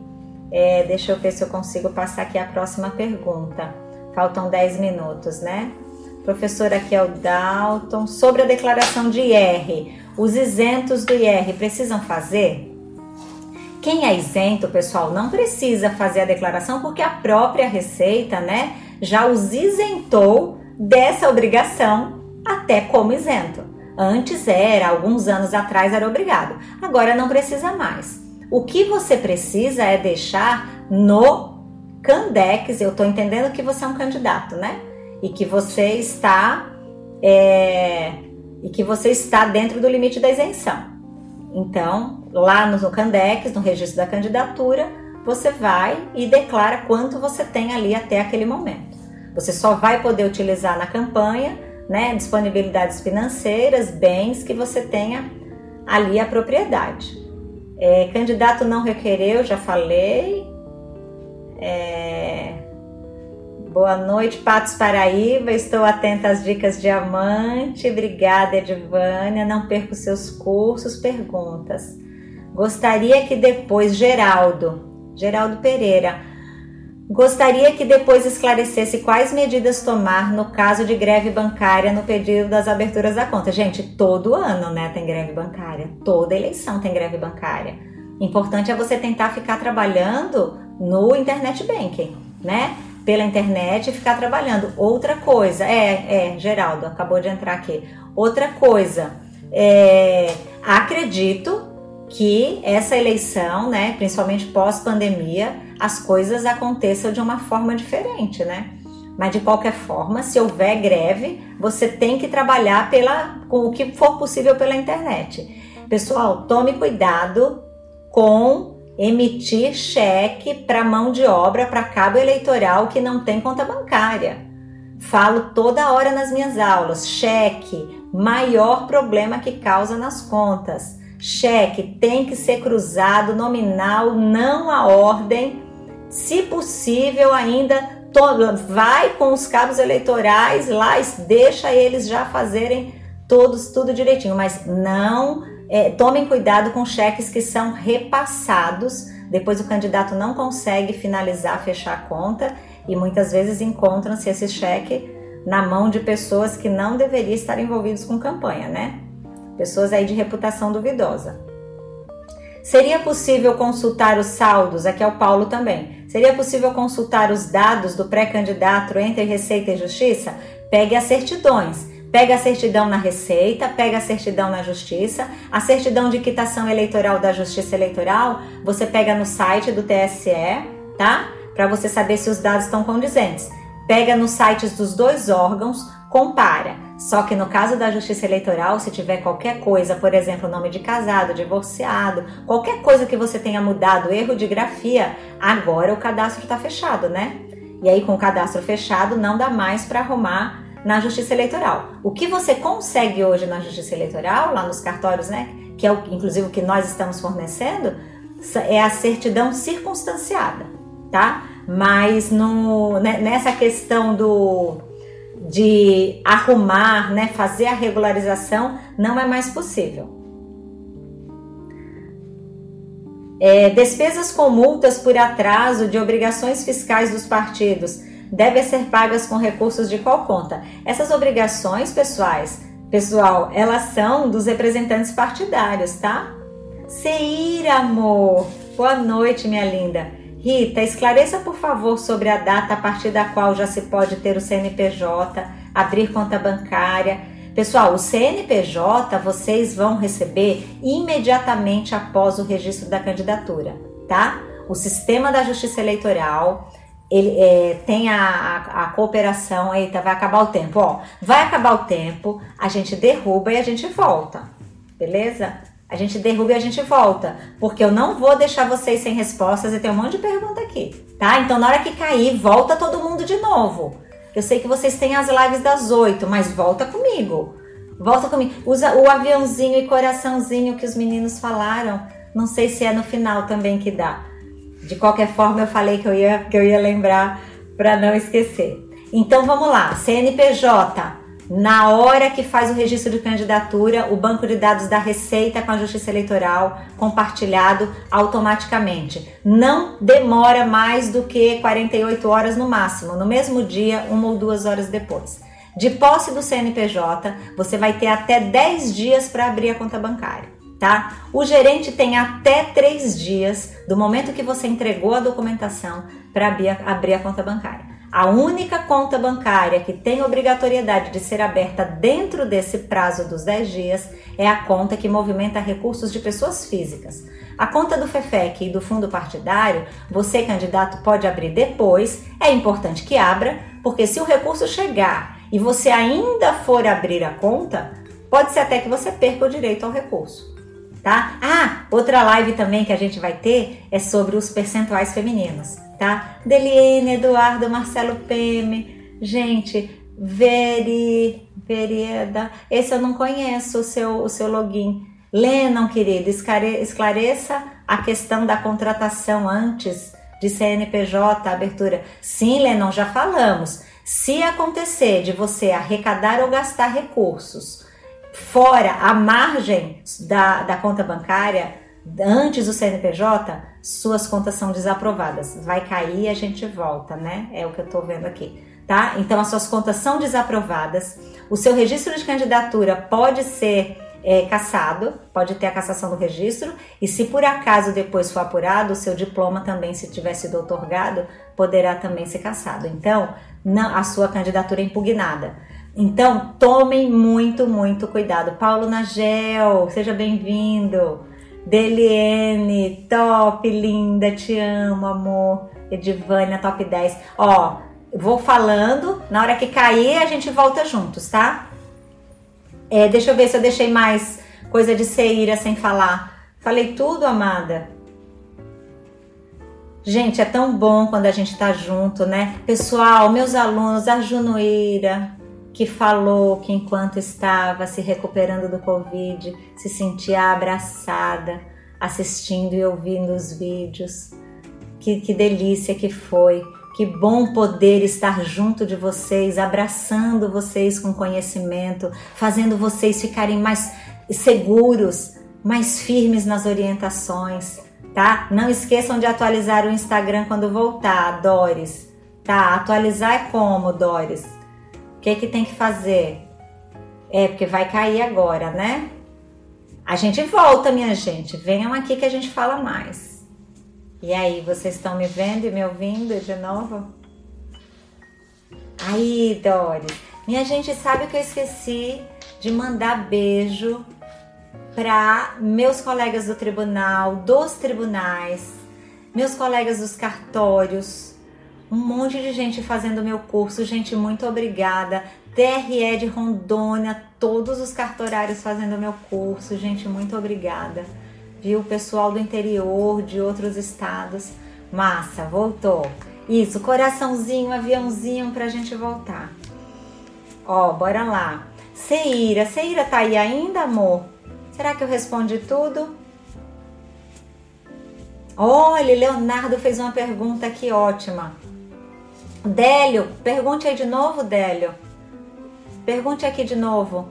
É, deixa eu ver se eu consigo passar aqui a próxima pergunta. Faltam 10 minutos, né? Professor, aqui é o Dalton. Sobre a declaração de IR, os isentos do IR precisam fazer? Quem é isento, pessoal, não precisa fazer a declaração porque a própria Receita, né, já os isentou dessa obrigação até como isento. Antes era, alguns anos atrás era obrigado, agora não precisa mais. O que você precisa é deixar no Candex, eu estou entendendo que você é um candidato, né? E que você está é, e que você está dentro do limite da isenção. Então, lá no Candex, no registro da candidatura, você vai e declara quanto você tem ali até aquele momento. Você só vai poder utilizar na campanha, né, disponibilidades financeiras, bens que você tenha ali a propriedade. É, candidato não requereu, já falei. É, Boa noite, Patos Paraíba. Estou atenta às dicas diamante. Obrigada, Edvânia. Não perca os seus cursos. Perguntas. Gostaria que depois, Geraldo, Geraldo Pereira, gostaria que depois esclarecesse quais medidas tomar no caso de greve bancária no pedido das aberturas da conta. Gente, todo ano, né, tem greve bancária. Toda eleição tem greve bancária. Importante é você tentar ficar trabalhando no internet banking, né? Pela internet e ficar trabalhando. Outra coisa, é, é, Geraldo, acabou de entrar aqui. Outra coisa, é, acredito que essa eleição, né, principalmente pós-pandemia, as coisas aconteçam de uma forma diferente, né? Mas de qualquer forma, se houver greve, você tem que trabalhar pela, com o que for possível pela internet. Pessoal, tome cuidado com emitir cheque para mão de obra para cabo eleitoral que não tem conta bancária. Falo toda hora nas minhas aulas, cheque, maior problema que causa nas contas. Cheque tem que ser cruzado nominal, não a ordem. Se possível, ainda vai com os cabos eleitorais lá, deixa eles já fazerem todos tudo direitinho, mas não é, tomem cuidado com cheques que são repassados, depois o candidato não consegue finalizar, fechar a conta e muitas vezes encontram-se esse cheque na mão de pessoas que não deveriam estar envolvidos com campanha, né? Pessoas aí de reputação duvidosa. Seria possível consultar os saldos, aqui é o Paulo também. Seria possível consultar os dados do pré-candidato entre Receita e Justiça? Pegue as certidões Pega a certidão na Receita, pega a certidão na Justiça, a certidão de quitação eleitoral da Justiça Eleitoral, você pega no site do TSE, tá? Para você saber se os dados estão condizentes. Pega nos sites dos dois órgãos, compara. Só que no caso da Justiça Eleitoral, se tiver qualquer coisa, por exemplo, nome de casado, divorciado, qualquer coisa que você tenha mudado, erro de grafia, agora o cadastro está fechado, né? E aí, com o cadastro fechado, não dá mais para arrumar na Justiça Eleitoral. O que você consegue hoje na Justiça Eleitoral, lá nos cartórios, né, que é o, inclusive o que nós estamos fornecendo, é a certidão circunstanciada, tá? Mas no, né, nessa questão do de arrumar, né, fazer a regularização, não é mais possível. É, despesas com multas por atraso de obrigações fiscais dos partidos devem ser pagas com recursos de qual conta? Essas obrigações pessoais, pessoal, elas são dos representantes partidários, tá? Seira, amor. Boa noite, minha linda. Rita, esclareça por favor sobre a data a partir da qual já se pode ter o CNPJ, abrir conta bancária. Pessoal, o CNPJ vocês vão receber imediatamente após o registro da candidatura, tá? O sistema da Justiça Eleitoral ele é, tem a, a, a, cooperação, eita, vai acabar o tempo, ó, vai acabar o tempo, a gente derruba e a gente volta, beleza? A gente derruba e a gente volta, porque eu não vou deixar vocês sem respostas e tem um monte de pergunta aqui, tá? Então na hora que cair, volta todo mundo de novo. Eu sei que vocês têm as lives das oito, mas volta comigo. Volta comigo. Usa o aviãozinho e coraçãozinho que os meninos falaram. Não sei se é no final também que dá. De qualquer forma, eu falei que eu ia, que eu ia lembrar para não esquecer. Então vamos lá, CNPJ. Na hora que faz o registro de candidatura, o banco de dados da Receita com a Justiça Eleitoral compartilhado automaticamente. Não demora mais do que 48 horas no máximo, no mesmo dia, uma ou duas horas depois. De posse do CNPJ, você vai ter até 10 dias para abrir a conta bancária tá? O gerente tem até três dias do momento que você entregou a documentação para abrir a conta bancária. A única conta bancária que tem obrigatoriedade de ser aberta dentro desse prazo dos 10 dias é a conta que movimenta recursos de pessoas físicas. A conta do FEFEC e do fundo partidário, você, candidato, pode abrir depois. É importante que abra, porque se o recurso chegar e você ainda for abrir a conta, pode ser até que você perca o direito ao recurso. Tá? Ah, outra live também que a gente vai ter é sobre os percentuais femininos, tá? Deliene, Eduardo, Marcelo Peme, gente, Veri, Verieda, esse eu não conheço o seu, o seu login. Lennon, querido, esclareça a questão da contratação antes de CNPJ, abertura. Sim, Lennon, já falamos. Se acontecer de você arrecadar ou gastar recursos fora a margem da, da conta bancária, antes do CNPJ, suas contas são desaprovadas. Vai cair e a gente volta, né? É o que eu tô vendo aqui. Tá? Então as suas contas são desaprovadas. O seu registro de candidatura pode ser é, cassado, pode ter a cassação do registro, e se por acaso depois for apurado, o seu diploma também, se tiver sido otorgado, poderá também ser cassado. Então, não, a sua candidatura é impugnada. Então, tomem muito, muito cuidado. Paulo Nagel, seja bem-vindo. Deliene, top, linda, te amo, amor. Edivânia, top 10. Ó, vou falando, na hora que cair, a gente volta juntos, tá? É, deixa eu ver se eu deixei mais coisa de Seira sem falar. Falei tudo, amada. Gente, é tão bom quando a gente tá junto, né? Pessoal, meus alunos, a Junoeira, que falou que enquanto estava se recuperando do Covid, se sentia abraçada, assistindo e ouvindo os vídeos. Que, que delícia que foi. Que bom poder estar junto de vocês, abraçando vocês com conhecimento, fazendo vocês ficarem mais seguros, mais firmes nas orientações, tá? Não esqueçam de atualizar o Instagram quando voltar, Doris. Tá? Atualizar é como, Doris? Que que tem que fazer? É porque vai cair agora, né? A gente volta, minha gente. Venham aqui que a gente fala mais. E aí, vocês estão me vendo e me ouvindo de novo? Aí, Doris, minha gente sabe que eu esqueci de mandar beijo para meus colegas do tribunal, dos tribunais, meus colegas dos cartórios, um monte de gente fazendo meu curso, gente, muito obrigada. TRE de Rondônia, todos os cartorários fazendo meu curso, gente, muito obrigada viu? Pessoal do interior, de outros estados. Massa, voltou. Isso, coraçãozinho, aviãozinho pra gente voltar. Ó, bora lá. Seira, Seira tá aí ainda, amor? Será que eu respondi tudo? Olha, Leonardo fez uma pergunta aqui ótima. Délio, pergunte aí de novo, Délio. Pergunte aqui de novo.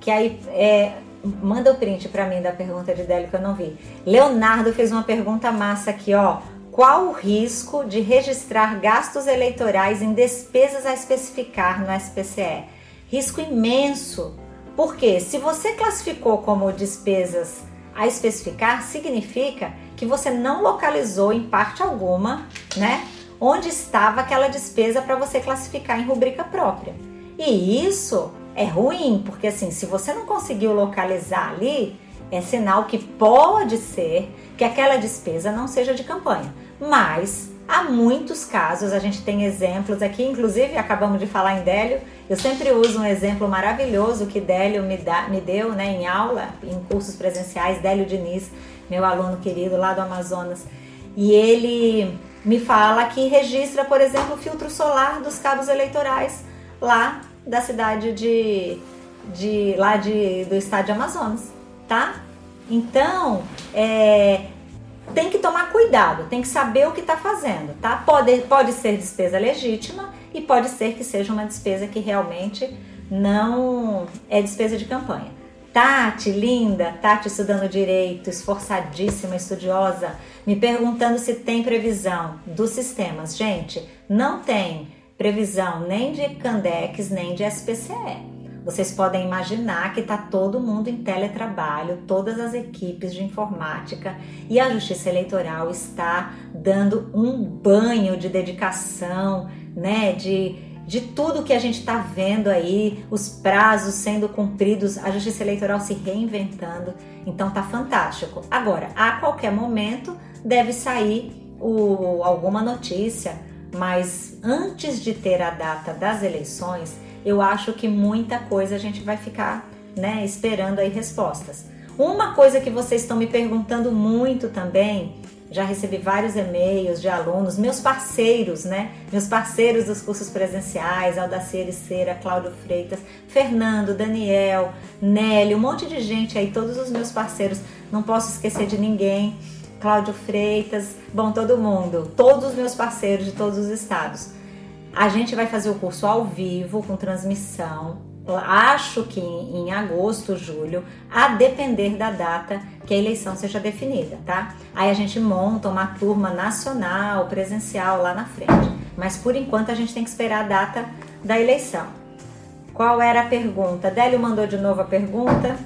Que aí é, Manda o print para mim da pergunta de Délio que eu não vi. Leonardo fez uma pergunta massa aqui, ó. Qual o risco de registrar gastos eleitorais em despesas a especificar no SPCE? Risco imenso. Porque se você classificou como despesas a especificar, significa que você não localizou em parte alguma, né, onde estava aquela despesa para você classificar em rubrica própria. E isso é ruim, porque assim, se você não conseguiu localizar ali, é sinal que pode ser que aquela despesa não seja de campanha. Mas há muitos casos, a gente tem exemplos aqui, inclusive acabamos de falar em Délio. Eu sempre uso um exemplo maravilhoso que Délio me, dá, me deu né, em aula, em cursos presenciais, Délio Diniz, meu aluno querido lá do Amazonas. E ele me fala que registra, por exemplo, o filtro solar dos cabos eleitorais lá da cidade de, de lá de, do estado de Amazonas, tá? Então, é, tem que tomar cuidado, tem que saber o que está fazendo, tá? Pode, pode ser despesa legítima e pode ser que seja uma despesa que realmente não é despesa de campanha. Tati, linda, Tati estudando direito, esforçadíssima, estudiosa, me perguntando se tem previsão dos sistemas. Gente, não tem previsão nem de Candex nem de SPCE. Vocês podem imaginar que está todo mundo em teletrabalho, todas as equipes de informática e a Justiça Eleitoral está dando um banho de dedicação, né, de, de tudo que a gente está vendo aí, os prazos sendo cumpridos, a Justiça Eleitoral se reinventando, então tá fantástico. Agora, a qualquer momento deve sair o, alguma notícia mas antes de ter a data das eleições, eu acho que muita coisa a gente vai ficar, né, esperando aí respostas. Uma coisa que vocês estão me perguntando muito também, já recebi vários e-mails de alunos, meus parceiros, né? Meus parceiros dos cursos presenciais, Aldacir Cera, Cláudio Freitas, Fernando, Daniel, Nélio, um monte de gente aí, todos os meus parceiros, não posso esquecer de ninguém. Cláudio Freitas, bom, todo mundo, todos os meus parceiros de todos os estados. A gente vai fazer o curso ao vivo, com transmissão, acho que em, agosto, julho, a depender da data que a eleição seja definida, tá? Aí a gente monta uma turma nacional, presencial lá na frente. Mas por enquanto a gente tem que esperar a data da eleição. Qual era a pergunta? Délio mandou de novo a pergunta.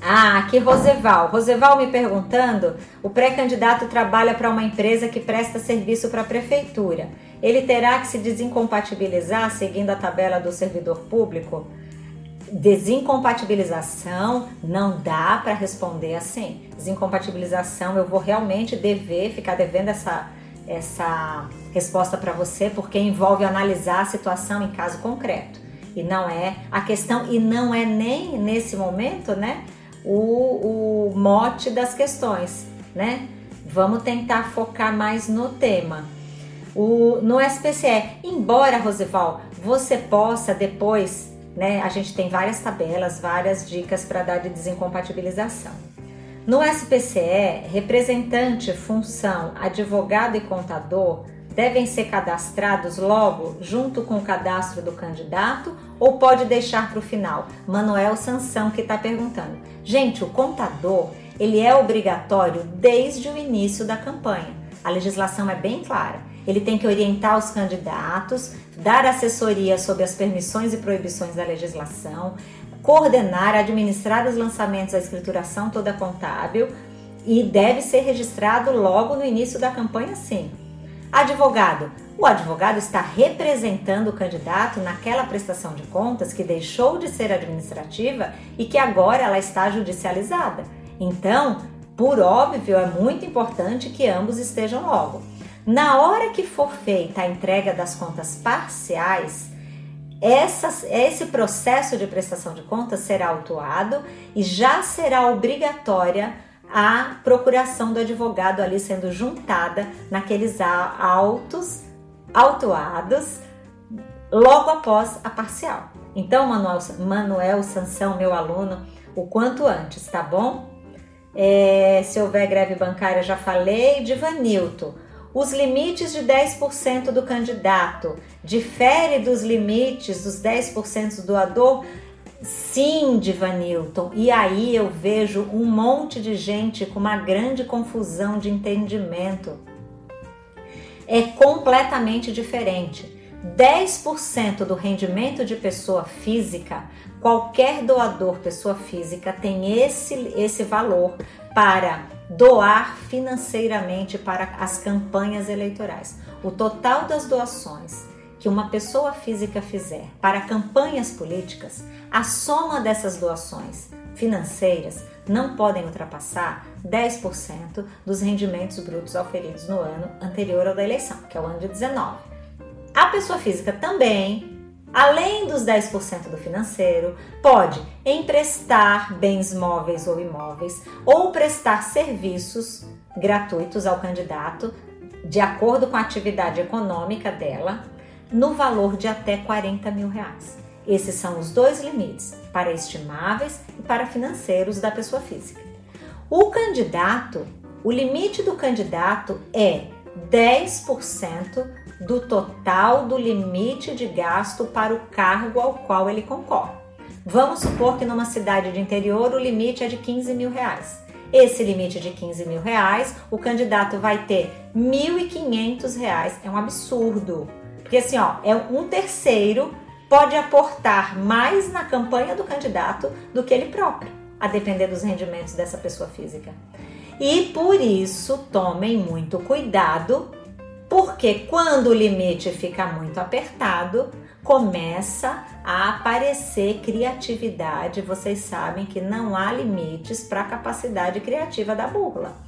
Ah, aqui Roseval. Roseval me perguntando: o pré-candidato trabalha para uma empresa que presta serviço para a prefeitura ele terá que se desincompatibilizar seguindo a tabela do servidor público? Desincompatibilização não dá para responder assim. Desincompatibilização eu vou realmente dever ficar devendo essa essa resposta para você porque envolve analisar a situação em caso concreto e não é a questão e não é nem nesse momento, né, o, o mote das questões, né? Vamos tentar focar mais no tema. O, no SPCE, embora, Roseval, você possa depois, né? A gente tem várias tabelas, várias dicas para dar de desincompatibilização. No SPCE, representante, função, advogado e contador devem ser cadastrados logo junto com o cadastro do candidato ou pode deixar para o final? Manuel Sansão que está perguntando. Gente, o contador ele é obrigatório desde o início da campanha. A legislação é bem clara. Ele tem que orientar os candidatos, dar assessoria sobre as permissões e proibições da legislação, coordenar, administrar os lançamentos da escrituração toda contábil e deve ser registrado logo no início da campanha, sim. Advogado. O advogado está representando o candidato naquela prestação de contas que deixou de ser administrativa e que agora ela está judicializada. Então, por óbvio, é muito importante que ambos estejam logo. Na hora que for feita a entrega das contas parciais, essa, esse processo de prestação de contas será autuado e já será obrigatória a procuração do advogado ali sendo juntada naqueles autos autuados logo após a parcial. Então, Manuel, Manuel Sansão, meu aluno, o quanto antes, tá bom? É, se houver greve bancária, já falei. Divanilton, os limites de 10% do candidato difere dos limites dos 10% do doador? Sim, Divanilton. E aí eu vejo um monte de gente com uma grande confusão de entendimento. É completamente diferente. 10% do rendimento de pessoa física, qualquer doador pessoa física tem esse, esse valor para doar financeiramente para as campanhas eleitorais. O total das doações que uma pessoa física fizer para campanhas políticas, a soma dessas doações financeiras não podem ultrapassar 10% dos rendimentos brutos auferidos no ano anterior ao da eleição, que é o ano de 19. A pessoa física também além dos 10% do financeiro, pode emprestar bens móveis ou imóveis ou prestar serviços gratuitos ao candidato de acordo com a atividade econômica dela, no valor de até 40 mil reais. Esses são os dois limites, para estimáveis e para financeiros da pessoa física. O candidato, o limite do candidato é 10% do total do limite de gasto para o cargo ao qual ele concorre. Vamos supor que numa cidade de interior o limite é de 15 mil reais. Esse limite de 15 mil reais, o candidato vai ter 1.500 reais. É um absurdo. Porque assim, ó, é um terceiro pode aportar mais na campanha do candidato do que ele próprio, a depender dos rendimentos dessa pessoa física. E por isso, tomem muito cuidado porque quando o limite fica muito apertado, começa a aparecer criatividade. Vocês sabem que não há limites para a capacidade criativa da burla.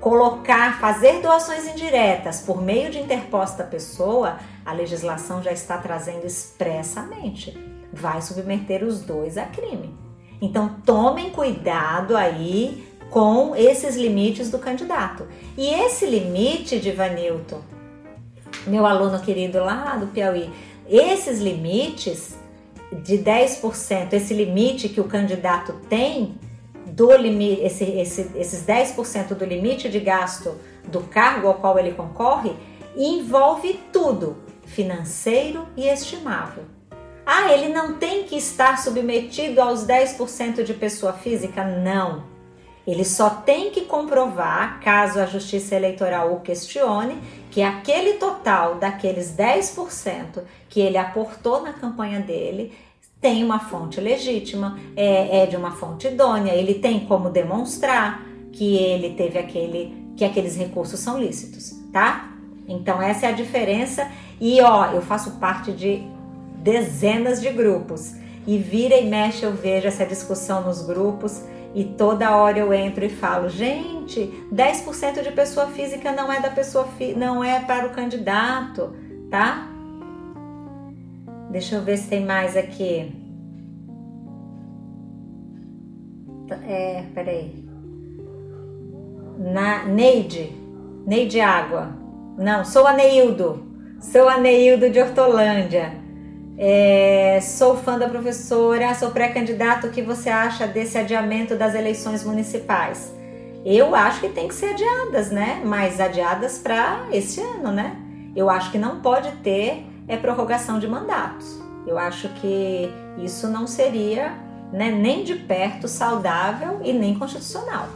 Colocar, fazer doações indiretas por meio de interposta pessoa, a legislação já está trazendo expressamente. Vai submeter os dois a crime. Então tomem cuidado aí com esses limites do candidato. E esse limite de Vanilton, meu aluno querido lá do Piauí, esses limites de 10%, esse limite que o candidato tem do limite, esse, esse, esses 10% do limite de gasto do cargo ao qual ele concorre, envolve tudo, financeiro e estimável. Ah, ele não tem que estar submetido aos 10% de pessoa física? Não. Ele só tem que comprovar, caso a Justiça Eleitoral o questione, que aquele total daqueles 10% que ele aportou na campanha dele tem uma fonte legítima, é, é de uma fonte idônea, ele tem como demonstrar que ele teve aquele, que aqueles recursos são lícitos, tá? Então essa é a diferença. E ó, eu faço parte de dezenas de grupos e vira e mexe eu vejo essa discussão nos grupos e toda hora eu entro e falo, gente, 10% de pessoa física não é da pessoa não é para o candidato, tá? Deixa eu ver se tem mais aqui. É, peraí. Na Neide, Neide Água. Não, sou a Neildo. Sou a Neildo de Hortolândia. É, sou fã da professora, sou pré-candidato. O que você acha desse adiamento das eleições municipais? Eu acho que tem que ser adiadas, né? Mas adiadas para esse ano, né? Eu acho que não pode ter é prorrogação de mandatos. Eu acho que isso não seria né, nem de perto saudável e nem constitucional.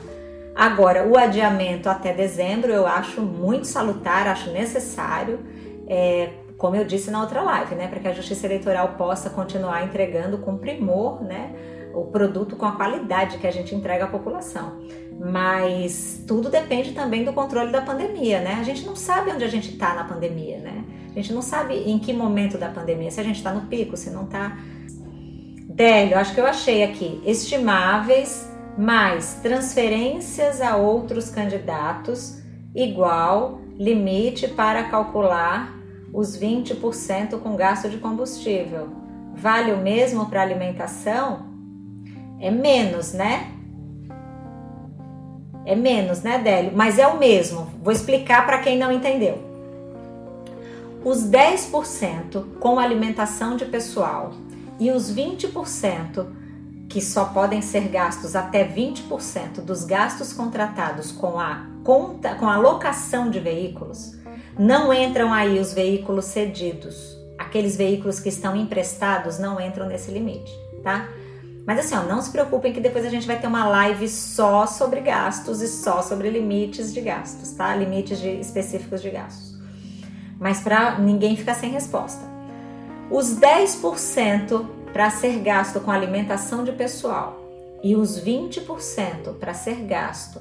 Agora, o adiamento até dezembro eu acho muito salutar, acho necessário. É, como eu disse na outra live, né, para que a Justiça Eleitoral possa continuar entregando com primor, né, o produto com a qualidade que a gente entrega à população. Mas tudo depende também do controle da pandemia, né? A gente não sabe onde a gente está na pandemia, né? A gente não sabe em que momento da pandemia, se a gente está no pico, se não está. Délio, acho que eu achei aqui estimáveis mais transferências a outros candidatos igual limite para calcular os 20% com gasto de combustível. Vale o mesmo para alimentação? É menos, né? É menos, né, Délio? Mas é o mesmo. Vou explicar para quem não entendeu. Os 10% com alimentação de pessoal e os 20% que só podem ser gastos até 20% dos gastos contratados com a conta, com a locação de veículos, não entram aí os veículos cedidos. Aqueles veículos que estão emprestados não entram nesse limite, tá? Mas assim, ó, não se preocupem que depois a gente vai ter uma live só sobre gastos e só sobre limites de gastos, tá? Limites de, específicos de gastos. Mas para ninguém ficar sem resposta. Os 10% para ser gasto com alimentação de pessoal e os 20% para ser gasto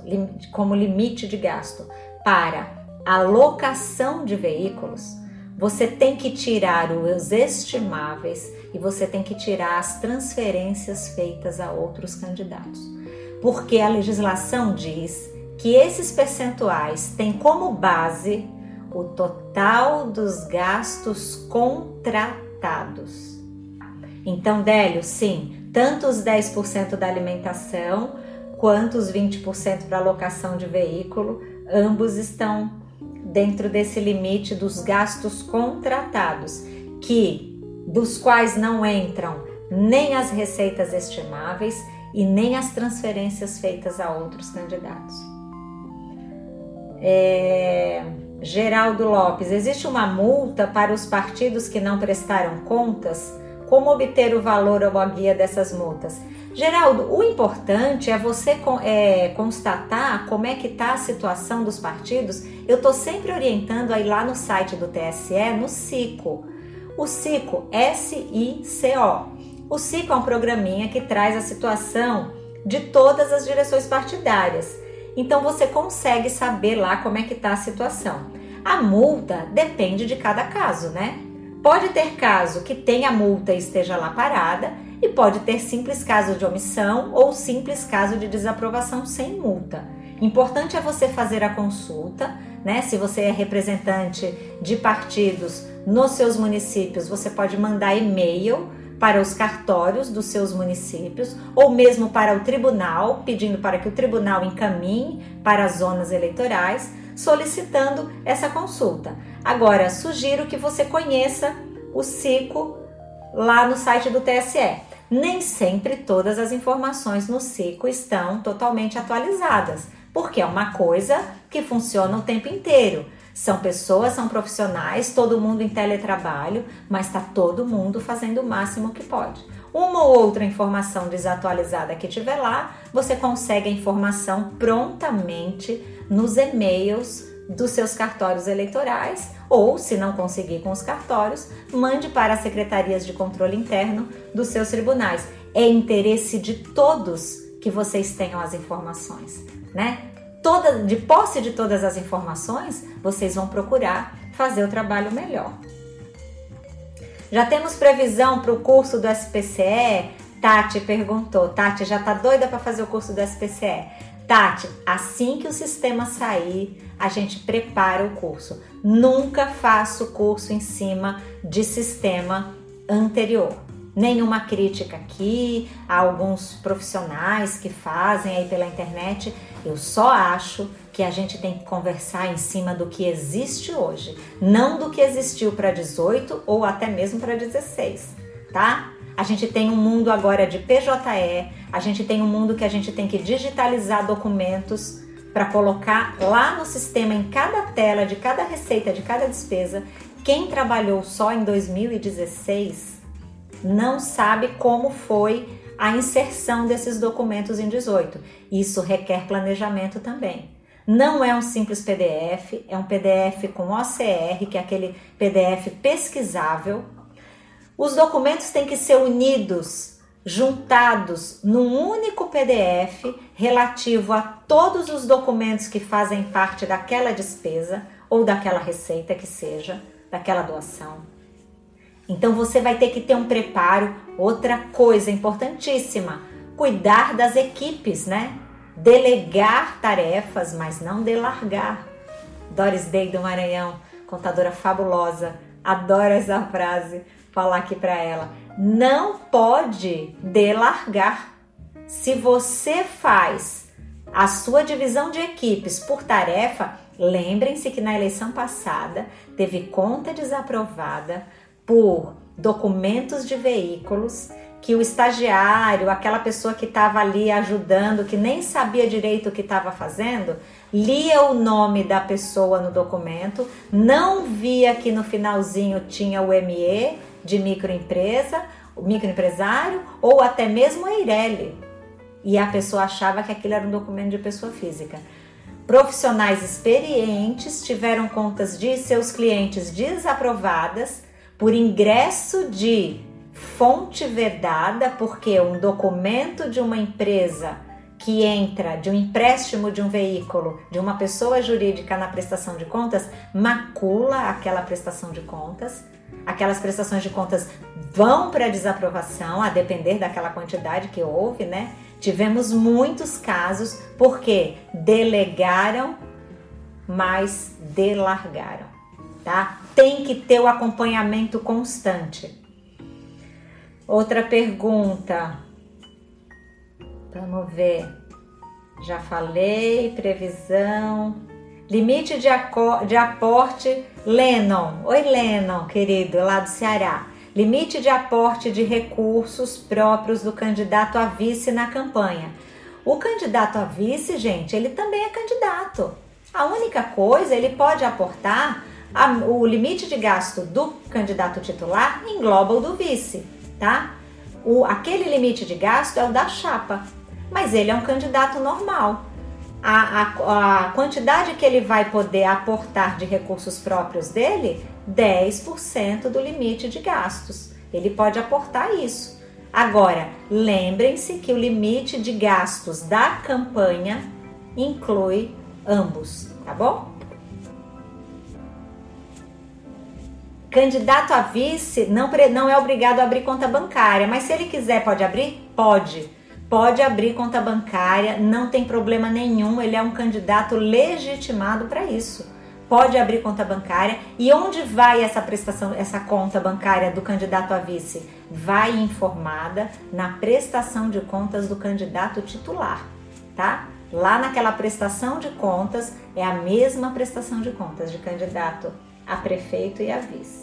como limite de gasto para alocação de veículos, você tem que tirar os estimáveis e você tem que tirar as transferências feitas a outros candidatos. Porque a legislação diz que esses percentuais têm como base o total dos gastos contratados. Então, Délio, sim, tanto os 10% da alimentação quanto os 20% para alocação de veículo, ambos estão dentro desse limite dos gastos contratados, que dos quais não entram nem as receitas estimáveis e nem as transferências feitas a outros candidatos. É... Geraldo Lopes, existe uma multa para os partidos que não prestaram contas? Como obter o valor ou a guia dessas multas? Geraldo, o importante é você é, constatar como é que está a situação dos partidos. Eu estou sempre orientando aí lá no site do TSE, no SICO. O SICO, S-I-C-O. O SICO é um programinha que traz a situação de todas as direções partidárias. Então você consegue saber lá como é que está a situação. A multa depende de cada caso, né? Pode ter caso que tenha multa e esteja lá parada e pode ter simples caso de omissão ou simples caso de desaprovação sem multa. Importante é você fazer a consulta, né? Se você é representante de partidos nos seus municípios, você pode mandar e-mail para os cartórios dos seus municípios ou mesmo para o tribunal, pedindo para que o tribunal encaminhe para as zonas eleitorais, solicitando essa consulta. Agora, sugiro que você conheça o CICO lá no site do TSE. Nem sempre todas as informações no CICO estão totalmente atualizadas, porque é uma coisa que funciona o tempo inteiro. São pessoas, são profissionais, todo mundo em teletrabalho, mas está todo mundo fazendo o máximo que pode. Uma ou outra informação desatualizada que tiver lá, você consegue a informação prontamente nos e-mails dos seus cartórios eleitorais ou, se não conseguir com os cartórios, mande para as secretarias de controle interno dos seus tribunais. É interesse de todos que vocês tenham as informações, né? Toda, de posse de todas as informações, vocês vão procurar fazer o trabalho melhor. Já temos previsão para o curso do SPCE? Tati perguntou. Tati, já tá doida para fazer o curso do SPCE? Tati, assim que o sistema sair, a gente prepara o curso. Nunca faço curso em cima de sistema anterior nenhuma crítica aqui a alguns profissionais que fazem aí pela internet. Eu só acho que a gente tem que conversar em cima do que existe hoje, não do que existiu para 18 ou até mesmo para 16, tá? A gente tem um mundo agora de PJE, a gente tem um mundo que a gente tem que digitalizar documentos para colocar lá no sistema em cada tela de cada receita, de cada despesa. Quem trabalhou só em 2016 não sabe como foi a inserção desses documentos em 18. Isso requer planejamento também. Não é um simples PDF, é um PDF com OCR, que é aquele PDF pesquisável. Os documentos têm que ser unidos, juntados num único PDF relativo a todos os documentos que fazem parte daquela despesa ou daquela receita que seja, daquela doação. Então você vai ter que ter um preparo. Outra coisa importantíssima: cuidar das equipes, né? Delegar tarefas, mas não delargar. Doris Day do Maranhão, contadora fabulosa, adoro essa frase, falar aqui para ela. Não pode delargar. Se você faz a sua divisão de equipes por tarefa, lembrem-se que na eleição passada teve conta desaprovada por documentos de veículos que o estagiário, aquela pessoa que estava ali ajudando, que nem sabia direito o que estava fazendo, lia o nome da pessoa no documento, não via que no finalzinho tinha o ME de microempresa, o microempresário ou até mesmo a Eireli. E a pessoa achava que aquilo era um documento de pessoa física. Profissionais experientes tiveram contas de seus clientes desaprovadas por ingresso de fonte vedada, porque um documento de uma empresa que entra de um empréstimo de um veículo de uma pessoa jurídica na prestação de contas macula aquela prestação de contas. Aquelas prestações de contas vão para desaprovação, a depender daquela quantidade que houve, né? Tivemos muitos casos porque delegaram, mas delargaram tá? Tem que ter o acompanhamento constante. Outra pergunta. Vamos ver. Já falei, previsão. Limite de, de aporte, Lennon. Oi, Lennon, querido, lá do Ceará. Limite de aporte de recursos próprios do candidato a vice na campanha. O candidato a vice, gente, ele também é candidato. A única coisa, ele pode aportar a, o limite de gasto do candidato titular engloba o do vice, tá? O, aquele limite de gasto é o da chapa, mas ele é um candidato normal. A, a, a quantidade que ele vai poder aportar de recursos próprios dele, 10% do limite de gastos. Ele pode aportar isso. Agora, lembrem-se que o limite de gastos da campanha inclui ambos, tá bom? Candidato a vice não, não é obrigado a abrir conta bancária, mas se ele quiser, pode abrir? Pode. pode abrir conta bancária, não tem problema nenhum, ele é um candidato legitimado para isso. Pode abrir conta bancária. E onde vai essa prestação, essa conta bancária do candidato a vice? Vai informada na prestação de contas do candidato titular, tá? Lá naquela prestação de contas é a mesma prestação de contas de candidato a prefeito e a vice.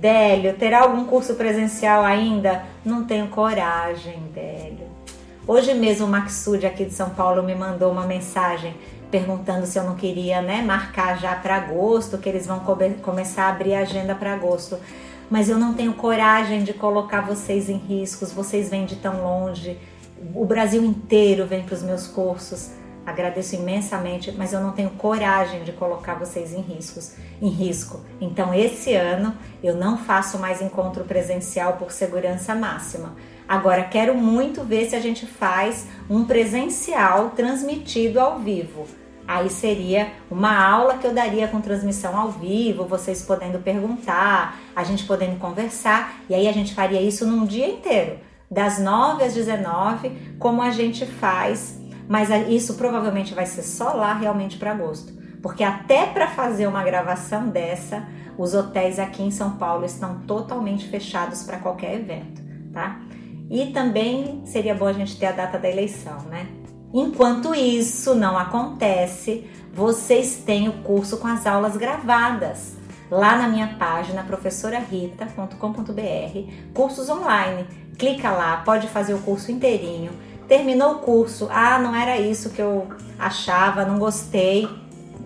Délio, terá algum curso presencial ainda? Não tenho coragem, Délio. Hoje mesmo o Maxud aqui de São Paulo me mandou uma mensagem perguntando se eu não queria, né, marcar já para agosto, que eles vão começar a abrir a agenda para agosto. Mas eu não tenho coragem de colocar vocês em riscos. Vocês vêm de tão longe. O Brasil inteiro vem para os meus cursos. Agradeço imensamente, mas eu não tenho coragem de colocar vocês em riscos, em risco. Então esse ano eu não faço mais encontro presencial por segurança máxima. Agora quero muito ver se a gente faz um presencial transmitido ao vivo. Aí seria uma aula que eu daria com transmissão ao vivo, vocês podendo perguntar, a gente podendo conversar, e aí a gente faria isso num dia inteiro, das 9 às 19, como a gente faz mas isso provavelmente vai ser só lá realmente para agosto, porque até para fazer uma gravação dessa, os hotéis aqui em São Paulo estão totalmente fechados para qualquer evento, tá? E também seria bom a gente ter a data da eleição, né? Enquanto isso não acontece, vocês têm o curso com as aulas gravadas lá na minha página professorarita.com.br, cursos online. Clica lá, pode fazer o curso inteirinho terminou o curso, ah, não era isso que eu achava, não gostei,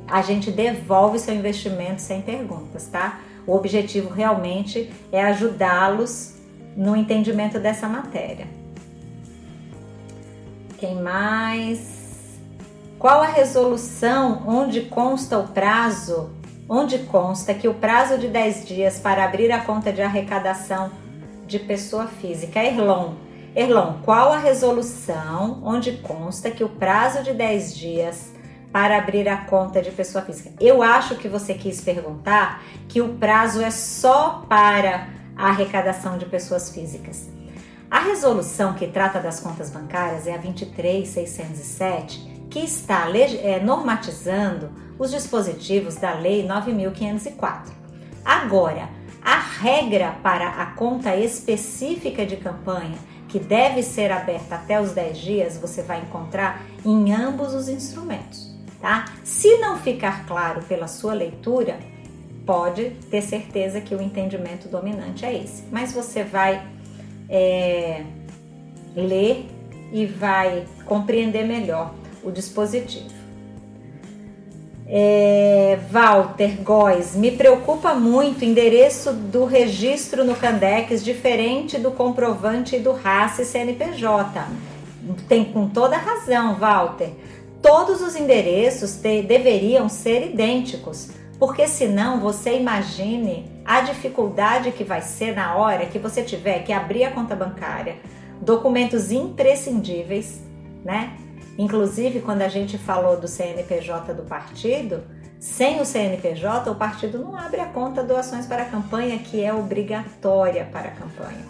a gente devolve seu investimento sem perguntas, tá? O objetivo realmente é ajudá-los no entendimento dessa matéria. Quem mais? Qual a resolução onde consta o prazo? Onde consta que o prazo de 10 dias para abrir a conta de arrecadação de pessoa física, Erlon, Erlon, qual a resolução onde consta que o prazo de 10 dias para abrir a conta de pessoa física? Eu acho que você quis perguntar que o prazo é só para a arrecadação de pessoas físicas. A resolução que trata das contas bancárias é a 23607, que está é, normatizando os dispositivos da Lei 9504. Agora, a regra para a conta específica de campanha que deve ser aberta até os 10 dias, você vai encontrar em ambos os instrumentos, tá? Se não ficar claro pela sua leitura, pode ter certeza que o entendimento dominante é esse, mas você vai é, ler e vai compreender melhor o dispositivo. É, Walter Góes, me preocupa muito o endereço do registro no Candex diferente do comprovante do RAS e CNPJ. Tem com toda razão, Walter. Todos os endereços te, deveriam ser idênticos, porque senão você imagine a dificuldade que vai ser na hora que você tiver que abrir a conta bancária, documentos imprescindíveis, né? Inclusive, quando a gente falou do CNPJ do partido, sem o CNPJ, o partido não abre a conta doações para a campanha, que é obrigatória para a campanha.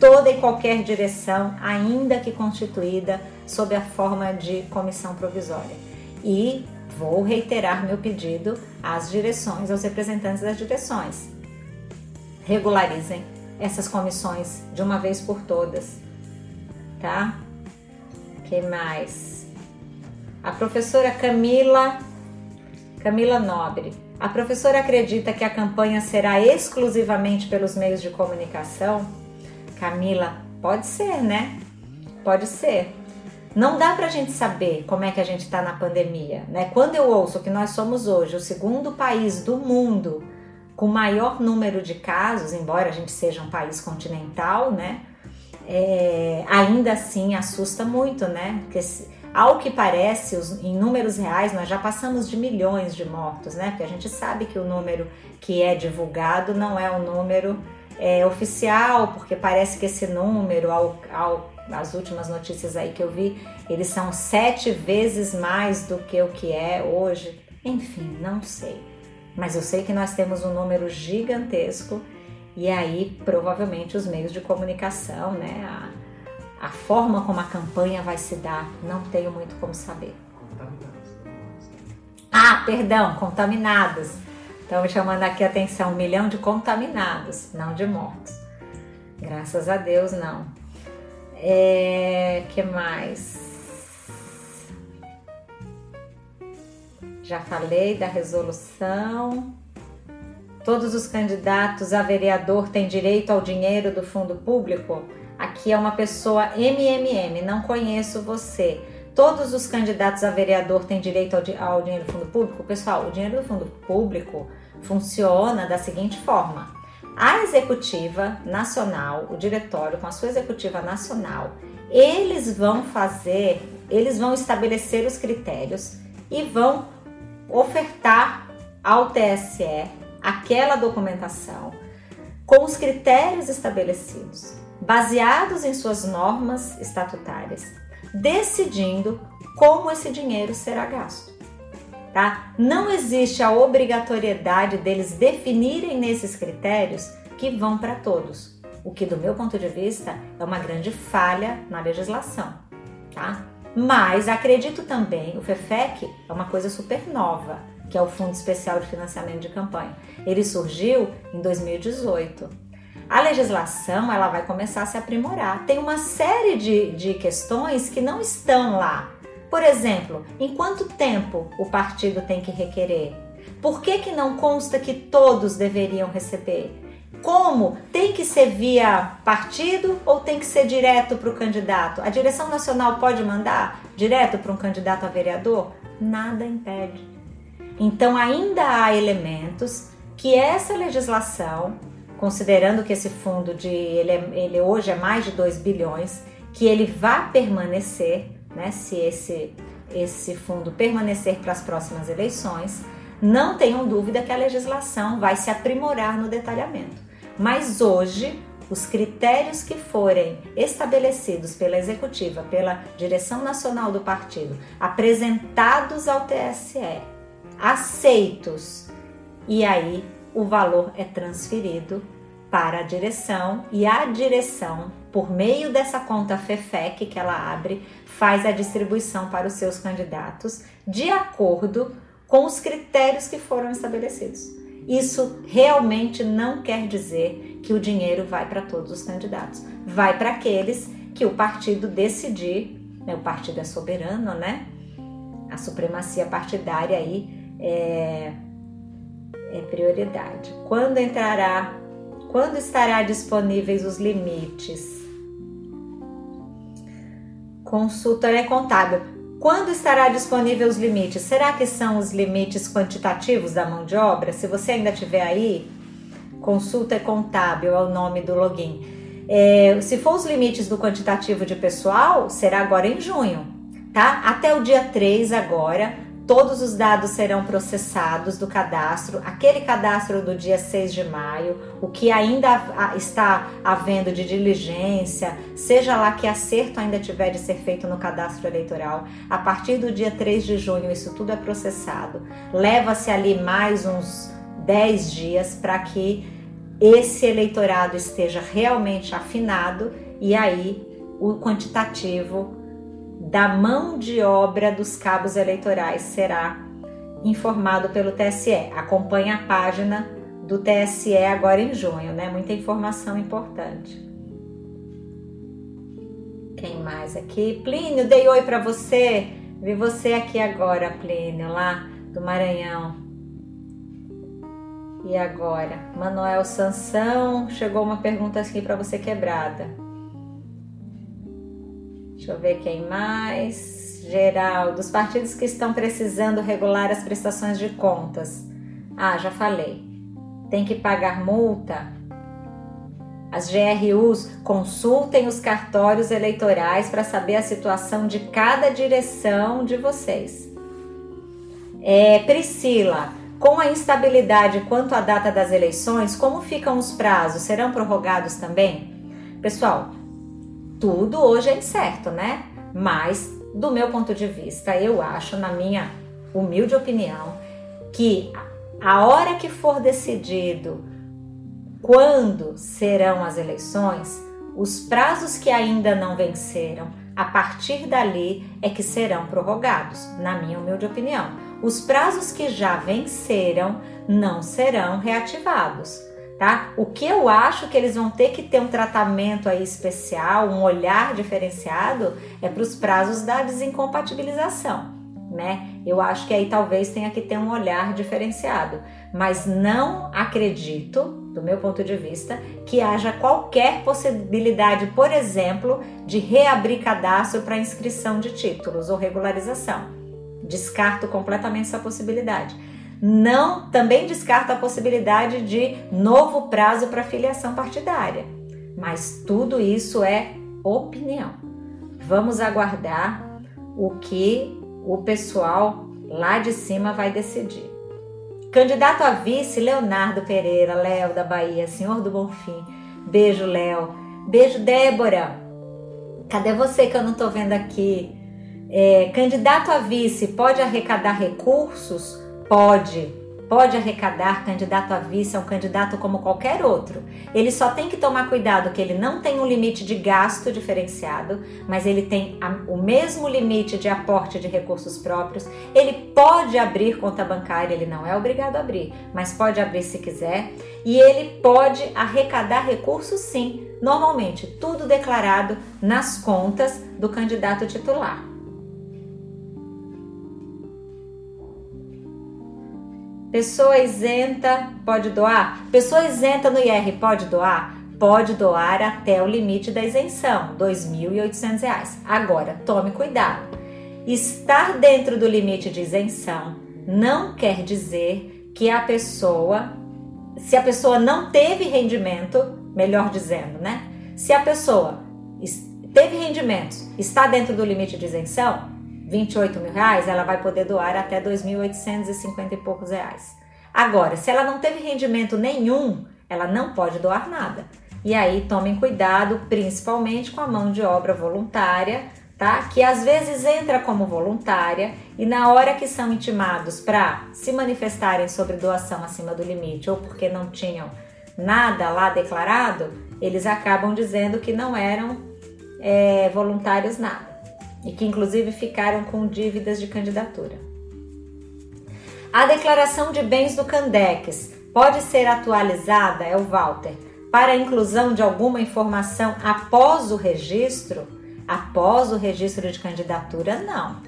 Toda e qualquer direção, ainda que constituída sob a forma de comissão provisória. E vou reiterar meu pedido às direções, aos representantes das direções. Regularizem essas comissões de uma vez por todas, tá? Que mais? A professora Camila Camila Nobre. A professora acredita que a campanha será exclusivamente pelos meios de comunicação? Camila, pode ser, né? Pode ser. Não dá para a gente saber como é que a gente está na pandemia, né? Quando eu ouço que nós somos hoje o segundo país do mundo com maior número de casos, embora a gente seja um país continental, né? É, ainda assim assusta muito, né? Porque ao que parece, os, em números reais, nós já passamos de milhões de mortos, né? Porque a gente sabe que o número que é divulgado não é o número é, oficial, porque parece que esse número, ao, ao, as últimas notícias aí que eu vi, eles são sete vezes mais do que o que é hoje. Enfim, não sei. Mas eu sei que nós temos um número gigantesco E aí, provavelmente, os meios de comunicação, né? A, a forma como a campanha vai se dar, não tenho muito como saber. Ah, perdão, contaminados. Estamos chamando aqui a atenção, um milhão de contaminados, não de mortos. Graças a Deus, não. É, que mais? Já falei da resolução. Todos os candidatos a vereador têm direito ao dinheiro do fundo público? Aqui é uma pessoa MMM, não conheço você. Todos os candidatos a vereador têm direito ao, ao dinheiro do fundo público? Pessoal, o dinheiro do fundo público funciona da seguinte forma: a executiva nacional, o diretório com a sua executiva nacional, eles vão fazer, eles vão estabelecer os critérios e vão ofertar ao TSE aquela documentação com os critérios estabelecidos, baseados em suas normas estatutárias, decidindo como esse dinheiro será gasto. Tá? Não existe a obrigatoriedade deles definirem nesses critérios que vão para todos, o que do meu ponto de vista é uma grande falha na legislação, tá? Mas acredito também, o FEFEC é uma coisa super nova que é o Fundo Especial de Financiamento de Campanha. Ele surgiu em 2018. A legislação ela vai começar a se aprimorar. Tem uma série de, de questões que não estão lá. Por exemplo, em quanto tempo o partido tem que requerer? Por que, que não consta que todos deveriam receber? Como? Tem que ser via partido ou tem que ser direto para o candidato? A direção nacional pode mandar direto para um candidato a vereador? Nada impede. Então, ainda há elementos que essa legislação, considerando que esse fundo de ele, é, ele hoje é mais de 2 bilhões, que ele vá permanecer, né, se esse, esse fundo permanecer para as próximas eleições, não tenham dúvida que a legislação vai se aprimorar no detalhamento. Mas hoje, os critérios que forem estabelecidos pela executiva, pela direção nacional do partido, apresentados ao TSE aceitos. E aí o valor é transferido para a direção e a direção, por meio dessa conta FEFEC que ela abre, faz a distribuição para os seus candidatos de acordo com os critérios que foram estabelecidos. Isso realmente não quer dizer que o dinheiro vai para todos os candidatos. Vai para aqueles que o partido decidir, né? o partido é soberano, né? A supremacia partidária aí é, é prioridade. Quando entrará, quando estará disponíveis os limites? Consultoria contábil. Quando estará disponível os limites? Será que são os limites quantitativos da mão de obra? Se você ainda tiver aí, consulta contábil é o nome do login. É, se for os limites do quantitativo de pessoal, será agora em junho, tá? Até o dia 3 agora, Todos os dados serão processados do cadastro, aquele cadastro do dia 6 de maio, o que ainda está havendo de diligência, seja lá que acerto ainda tiver de ser feito no cadastro eleitoral, a partir do dia 3 de junho isso tudo é processado. Leva-se ali mais uns 10 dias para que esse eleitorado esteja realmente afinado e aí o quantitativo da mão de obra dos cabos eleitorais será informado pelo TSE. Acompanhe a página do TSE agora em junho, né? Muita informação importante. Quem mais aqui? Plínio, dei oi para você. Vi você aqui agora, Plínio, lá do Maranhão. E agora? Manuel Sansão, chegou uma pergunta aqui para você quebrada. Deixa eu ver quem mais. Geral, dos partidos que estão precisando regular as prestações de contas. Ah, já falei. Tem que pagar multa. As GRUs consultem os cartórios eleitorais para saber a situação de cada direção de vocês. É, Priscila, com a instabilidade quanto à data das eleições, como ficam os prazos? Serão prorrogados também? Pessoal, tudo hoje é incerto, né? Mas, do meu ponto de vista, eu acho, na minha humilde opinião, que a hora que for decidido quando serão as eleições, os prazos que ainda não venceram, a partir dali é que serão prorrogados, na minha humilde opinião. Os prazos que já venceram não serão reativados, tá? O que eu acho que eles vão ter que ter um tratamento aí especial, um olhar diferenciado, é para os prazos da desincompatibilização né? Eu acho que aí talvez tenha que ter um olhar diferenciado, mas não acredito, do meu ponto de vista, que haja qualquer possibilidade, por exemplo, de reabrir cadastro para inscrição de títulos ou regularização. Descarto completamente essa possibilidade. Não, também descarto a possibilidade de novo prazo para filiação partidária. Mas tudo isso é opinião. Vamos aguardar o que o pessoal lá de cima vai decidir. Candidato a vice, Leonardo Pereira, Léo da Bahia, Senhor do Bonfim. Beijo, Léo. Beijo, Débora. Cadê você que eu não tô vendo aqui? É, candidato a vice pode arrecadar recursos? Pode pode arrecadar, candidato a vice é um candidato como qualquer outro. Ele só tem que tomar cuidado que ele não tem um limite de gasto diferenciado, mas ele tem o mesmo limite de aporte de recursos próprios. Ele pode abrir conta bancária, ele não é obrigado a abrir, mas pode abrir se quiser. E ele pode arrecadar recursos sim, normalmente tudo declarado nas contas do candidato titular. Pessoa isenta pode doar? Pessoa isenta no IR pode doar? Pode doar até o limite da isenção, R$ 2.800. Agora, tome cuidado. Estar dentro do limite de isenção não quer dizer que a pessoa, se a pessoa não teve rendimento, melhor dizendo, né? Se a pessoa teve rendimentos, está dentro do limite de isenção, 28 mil reais, ela vai poder doar até 2.850 e poucos reais. Agora, se ela não teve rendimento nenhum, ela não pode doar nada. E aí tomem cuidado, principalmente com a mão de obra voluntária, tá? Que às vezes entra como voluntária e na hora que são intimados para se manifestarem sobre doação acima do limite ou porque não tinham nada lá declarado, eles acabam dizendo que não eram é, voluntários nada e que inclusive ficaram com dívidas de candidatura. A declaração de bens do Candex pode ser atualizada, é o Walter, para a inclusão de alguma informação após o registro? Após o registro de candidatura, não,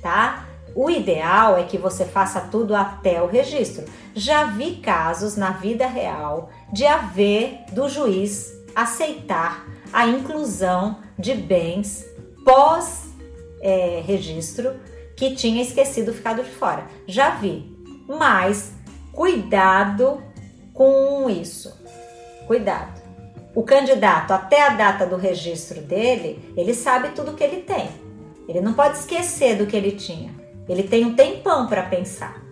tá? O ideal é que você faça tudo até o registro. Já vi casos na vida real de haver do juiz aceitar a inclusão de bens pós é, que tinha esquecido ficado de fora. Já vi, mas cuidado com isso. Cuidado. O candidato, até a data do registro dele, ele sabe tudo que ele tem. Ele não pode esquecer do que ele tinha. Ele tem um tempão para pensar.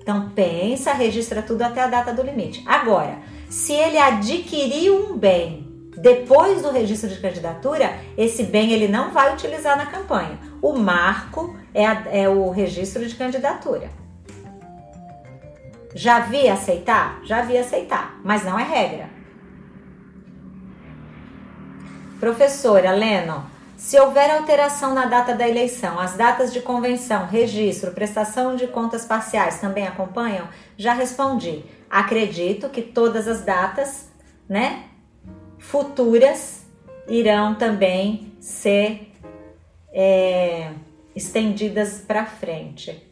Então pensa, registra tudo até a data do limite. Agora, se ele adquiriu um bem depois do registro de candidatura, esse bem ele não vai utilizar na campanha. O marco é, a, é o registro de candidatura. Já vi aceitar? Já vi aceitar, mas não é regra. Professora Leno, se houver alteração na data da eleição, as datas de convenção, registro, prestação de contas parciais também acompanham? Já respondi. Acredito que todas as datas, né, futuras irão também ser é, estendidas para frente.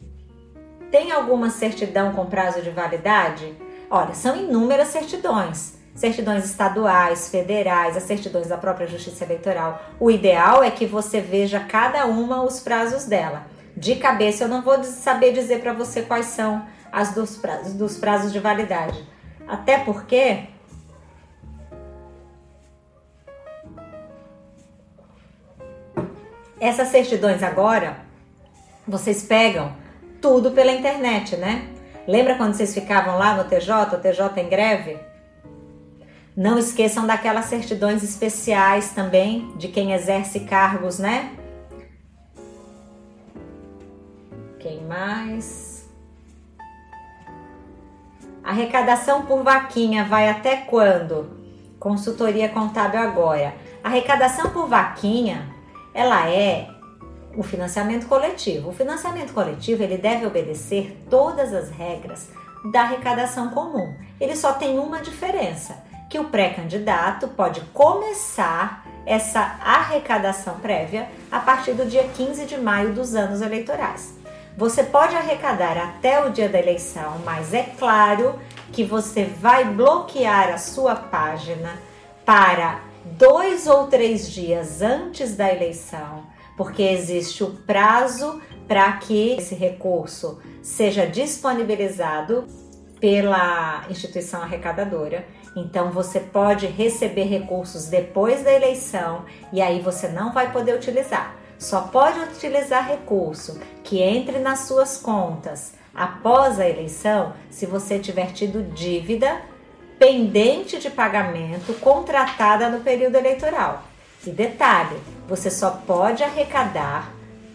Tem alguma certidão com prazo de validade? Olha, são inúmeras certidões. Certidões estaduais, federais, as certidões da própria Justiça Eleitoral. O ideal é que você veja cada uma os prazos dela. De cabeça eu não vou saber dizer para você quais são as dos prazos, dos prazos de validade. Até porque Essas certidões agora, vocês pegam tudo pela internet, né? Lembra quando vocês ficavam lá no TJ, o TJ em greve? Não esqueçam daquelas certidões especiais também de quem exerce cargos, né? Quem mais? Arrecadação por vaquinha vai até quando? Consultoria contábil agora. Arrecadação por vaquinha, ela é o financiamento coletivo. O financiamento coletivo ele deve obedecer todas as regras da arrecadação comum. Ele só tem uma diferença, que o pré-candidato pode começar essa arrecadação prévia a partir do dia 15 de maio dos anos eleitorais. Você pode arrecadar até o dia da eleição, mas é claro que você vai bloquear a sua página para dois ou três dias antes da eleição, porque existe o prazo para que esse recurso seja disponibilizado pela instituição arrecadadora. Então você pode receber recursos depois da eleição e aí você não vai poder utilizar. Só pode utilizar recurso que entre nas suas contas após a eleição se você tiver tido dívida pendente de pagamento contratada no período eleitoral. E detalhe, você só pode arrecadar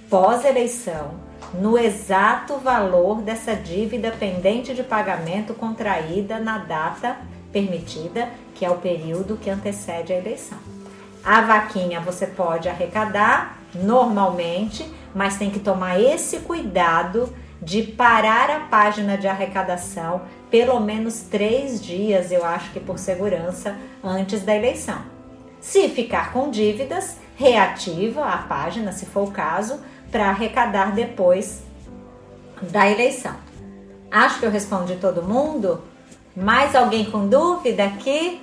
pós-eleição no exato valor dessa dívida pendente de pagamento contraída na data permitida, que é o período que antecede a eleição. A vaquinha você pode arrecadar normalmente, mas tem que tomar esse cuidado de parar a página de arrecadação pelo menos três dias, eu acho que por segurança, antes da eleição. Se ficar com dívidas, reativa a página, se for o caso, para arrecadar depois da eleição. Acho que eu respondi todo mundo. Mais alguém com dúvida aqui?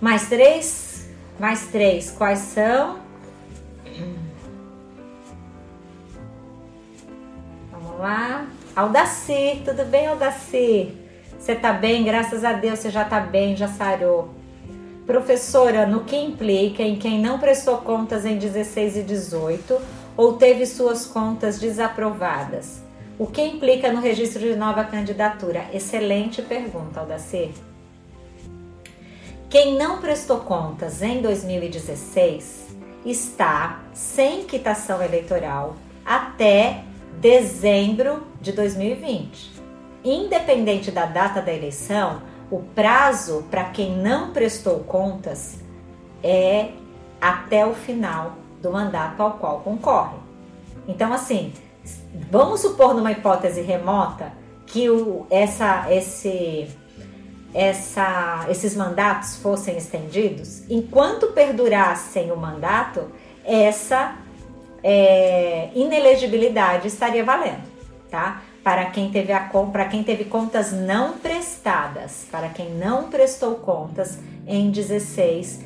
Mais três? Mais três. Quais são? Vamos lá. Aldacir, tudo bem, Aldacir? Você tá bem? Graças a Deus você já tá bem, já sarou. Professora, no que implica em quem não prestou contas em 16 e 18 ou teve suas contas desaprovadas? O que implica no registro de nova candidatura? Excelente pergunta, Aldacir. Quem não prestou contas em 2016 está sem quitação eleitoral até dezembro de 2020. Independente da data da eleição, o prazo para quem não prestou contas é até o final do mandato ao qual concorre. Então, assim, vamos supor numa hipótese remota que o, essa, esse, essa, esses mandatos fossem estendidos, enquanto perdurassem o mandato, essa é, inelegibilidade estaria valendo, tá? Para quem teve a para quem teve contas não prestadas, para quem não prestou contas em 16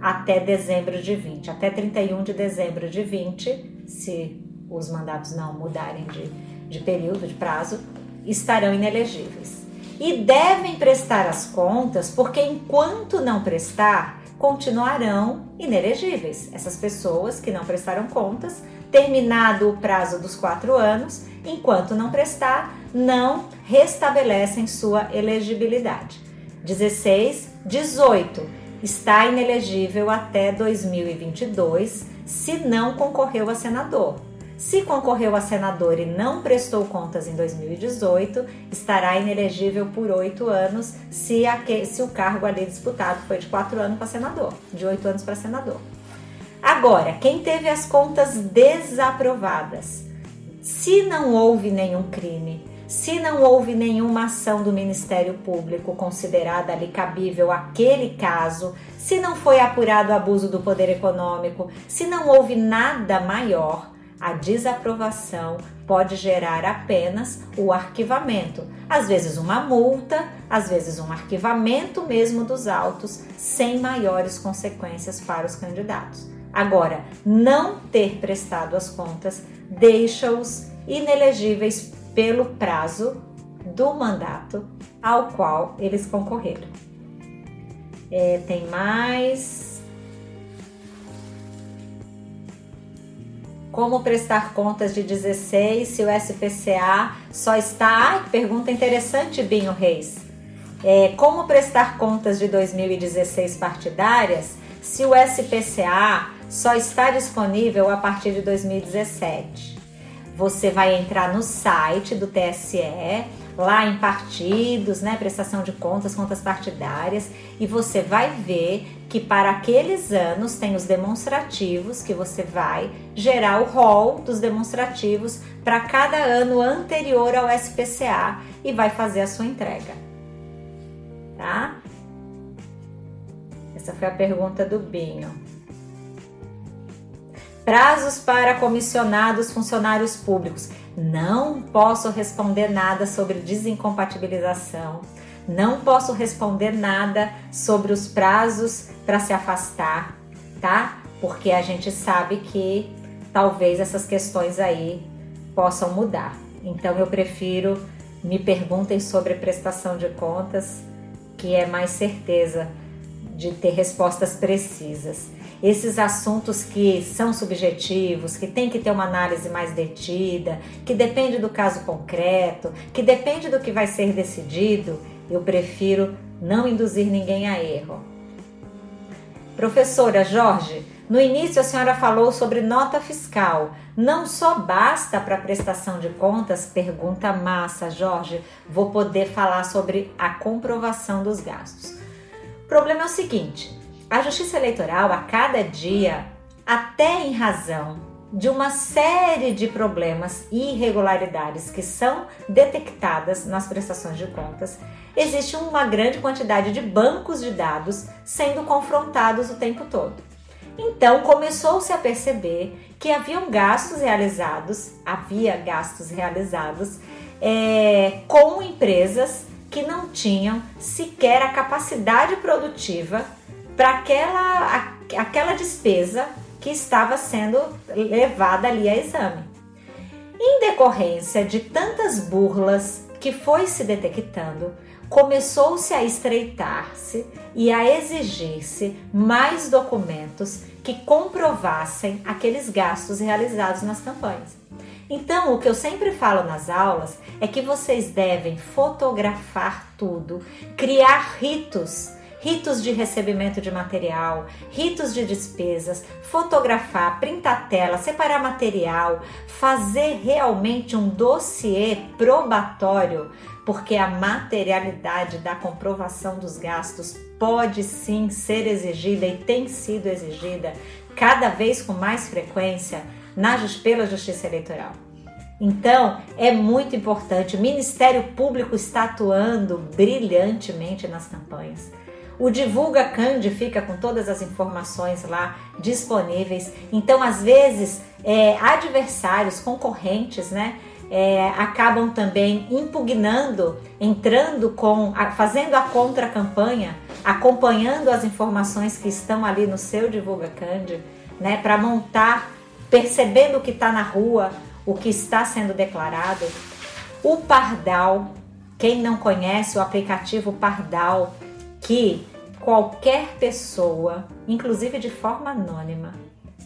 até dezembro de 20, até 31 de dezembro de 20, se os mandatos não mudarem de, de período, de prazo, estarão inelegíveis. E devem prestar as contas, porque enquanto não prestar, continuarão inelegíveis. Essas pessoas que não prestaram contas, terminado o prazo dos quatro anos, enquanto não prestar, não restabelecem sua elegibilidade. 16, 18 está inelegível até 2022 se não concorreu a senador. Se concorreu a senador e não prestou contas em 2018, estará inelegível por oito anos se, se, o cargo ali disputado foi de quatro anos para senador, de oito anos para senador. Agora, quem teve as contas desaprovadas, se não houve nenhum crime, se não houve nenhuma ação do Ministério Público considerada ali cabível aquele caso, se não foi apurado abuso do poder econômico, se não houve nada maior, a desaprovação pode gerar apenas o arquivamento, às vezes uma multa, às vezes um arquivamento mesmo dos autos, sem maiores consequências para os candidatos. Agora, não ter prestado as contas deixa-os inelegíveis pelo prazo do mandato ao qual eles concorreram. É, tem mais. Como prestar contas de 16 se o SPCA só está. Ai, pergunta interessante, Binho Reis. É, como prestar contas de 2016 partidárias se o SPCA só está disponível a partir de 2017? você vai entrar no site do TSE, lá em partidos, né, prestação de contas, contas partidárias, e você vai ver que para aqueles anos tem os demonstrativos que você vai gerar o rol dos demonstrativos para cada ano anterior ao SPCA e vai fazer a sua entrega. Tá? Essa foi a pergunta do Binho. Prazos para comissionados funcionários públicos. Não posso responder nada sobre desincompatibilização. Não posso responder nada sobre os prazos para se afastar, tá? Porque a gente sabe que talvez essas questões aí possam mudar. Então eu prefiro me perguntem sobre prestação de contas, que é mais certeza de ter respostas precisas esses assuntos que são subjetivos, que tem que ter uma análise mais detida, que depende do caso concreto, que depende do que vai ser decidido, eu prefiro não induzir ninguém a erro. Professora Jorge, no início a senhora falou sobre nota fiscal. Não só basta para prestação de contas? Pergunta massa, Jorge. Vou poder falar sobre a comprovação dos gastos. O problema é o seguinte: a Justiça Eleitoral, a cada dia, até em razão de uma série de problemas e irregularidades que são detectadas nas prestações de contas, existe uma grande quantidade de bancos de dados sendo confrontados o tempo todo. Então começou-se a perceber que haviam gastos realizados, havia gastos realizados é, com empresas que não tinham sequer a capacidade produtiva para aquela, aquela despesa que estava sendo levada ali a exame. Em decorrência de tantas burlas que foi se detectando, começou-se a estreitar-se e a exigir-se mais documentos que comprovassem aqueles gastos realizados nas campanhas. Então, o que eu sempre falo nas aulas é que vocês devem fotografar tudo, criar ritos ritos de recebimento de material, ritos de despesas, fotografar, printar tela, separar material, fazer realmente um dossiê probatório, porque a materialidade da comprovação dos gastos pode sim ser exigida e tem sido exigida cada vez com mais frequência na, pela Justiça Eleitoral. Então, é muito importante. O Ministério Público está atuando brilhantemente nas campanhas. O Divulga Cande fica com todas as informações lá disponíveis. Então, às vezes, é, adversários, concorrentes, né? É, acabam também impugnando, entrando com, fazendo a contra-campanha, acompanhando as informações que estão ali no seu Divulga Cande, né, para montar, percebendo o que está na rua, o que está sendo declarado. O Pardal, quem não conhece o aplicativo Pardal, que qualquer pessoa, inclusive de forma anônima,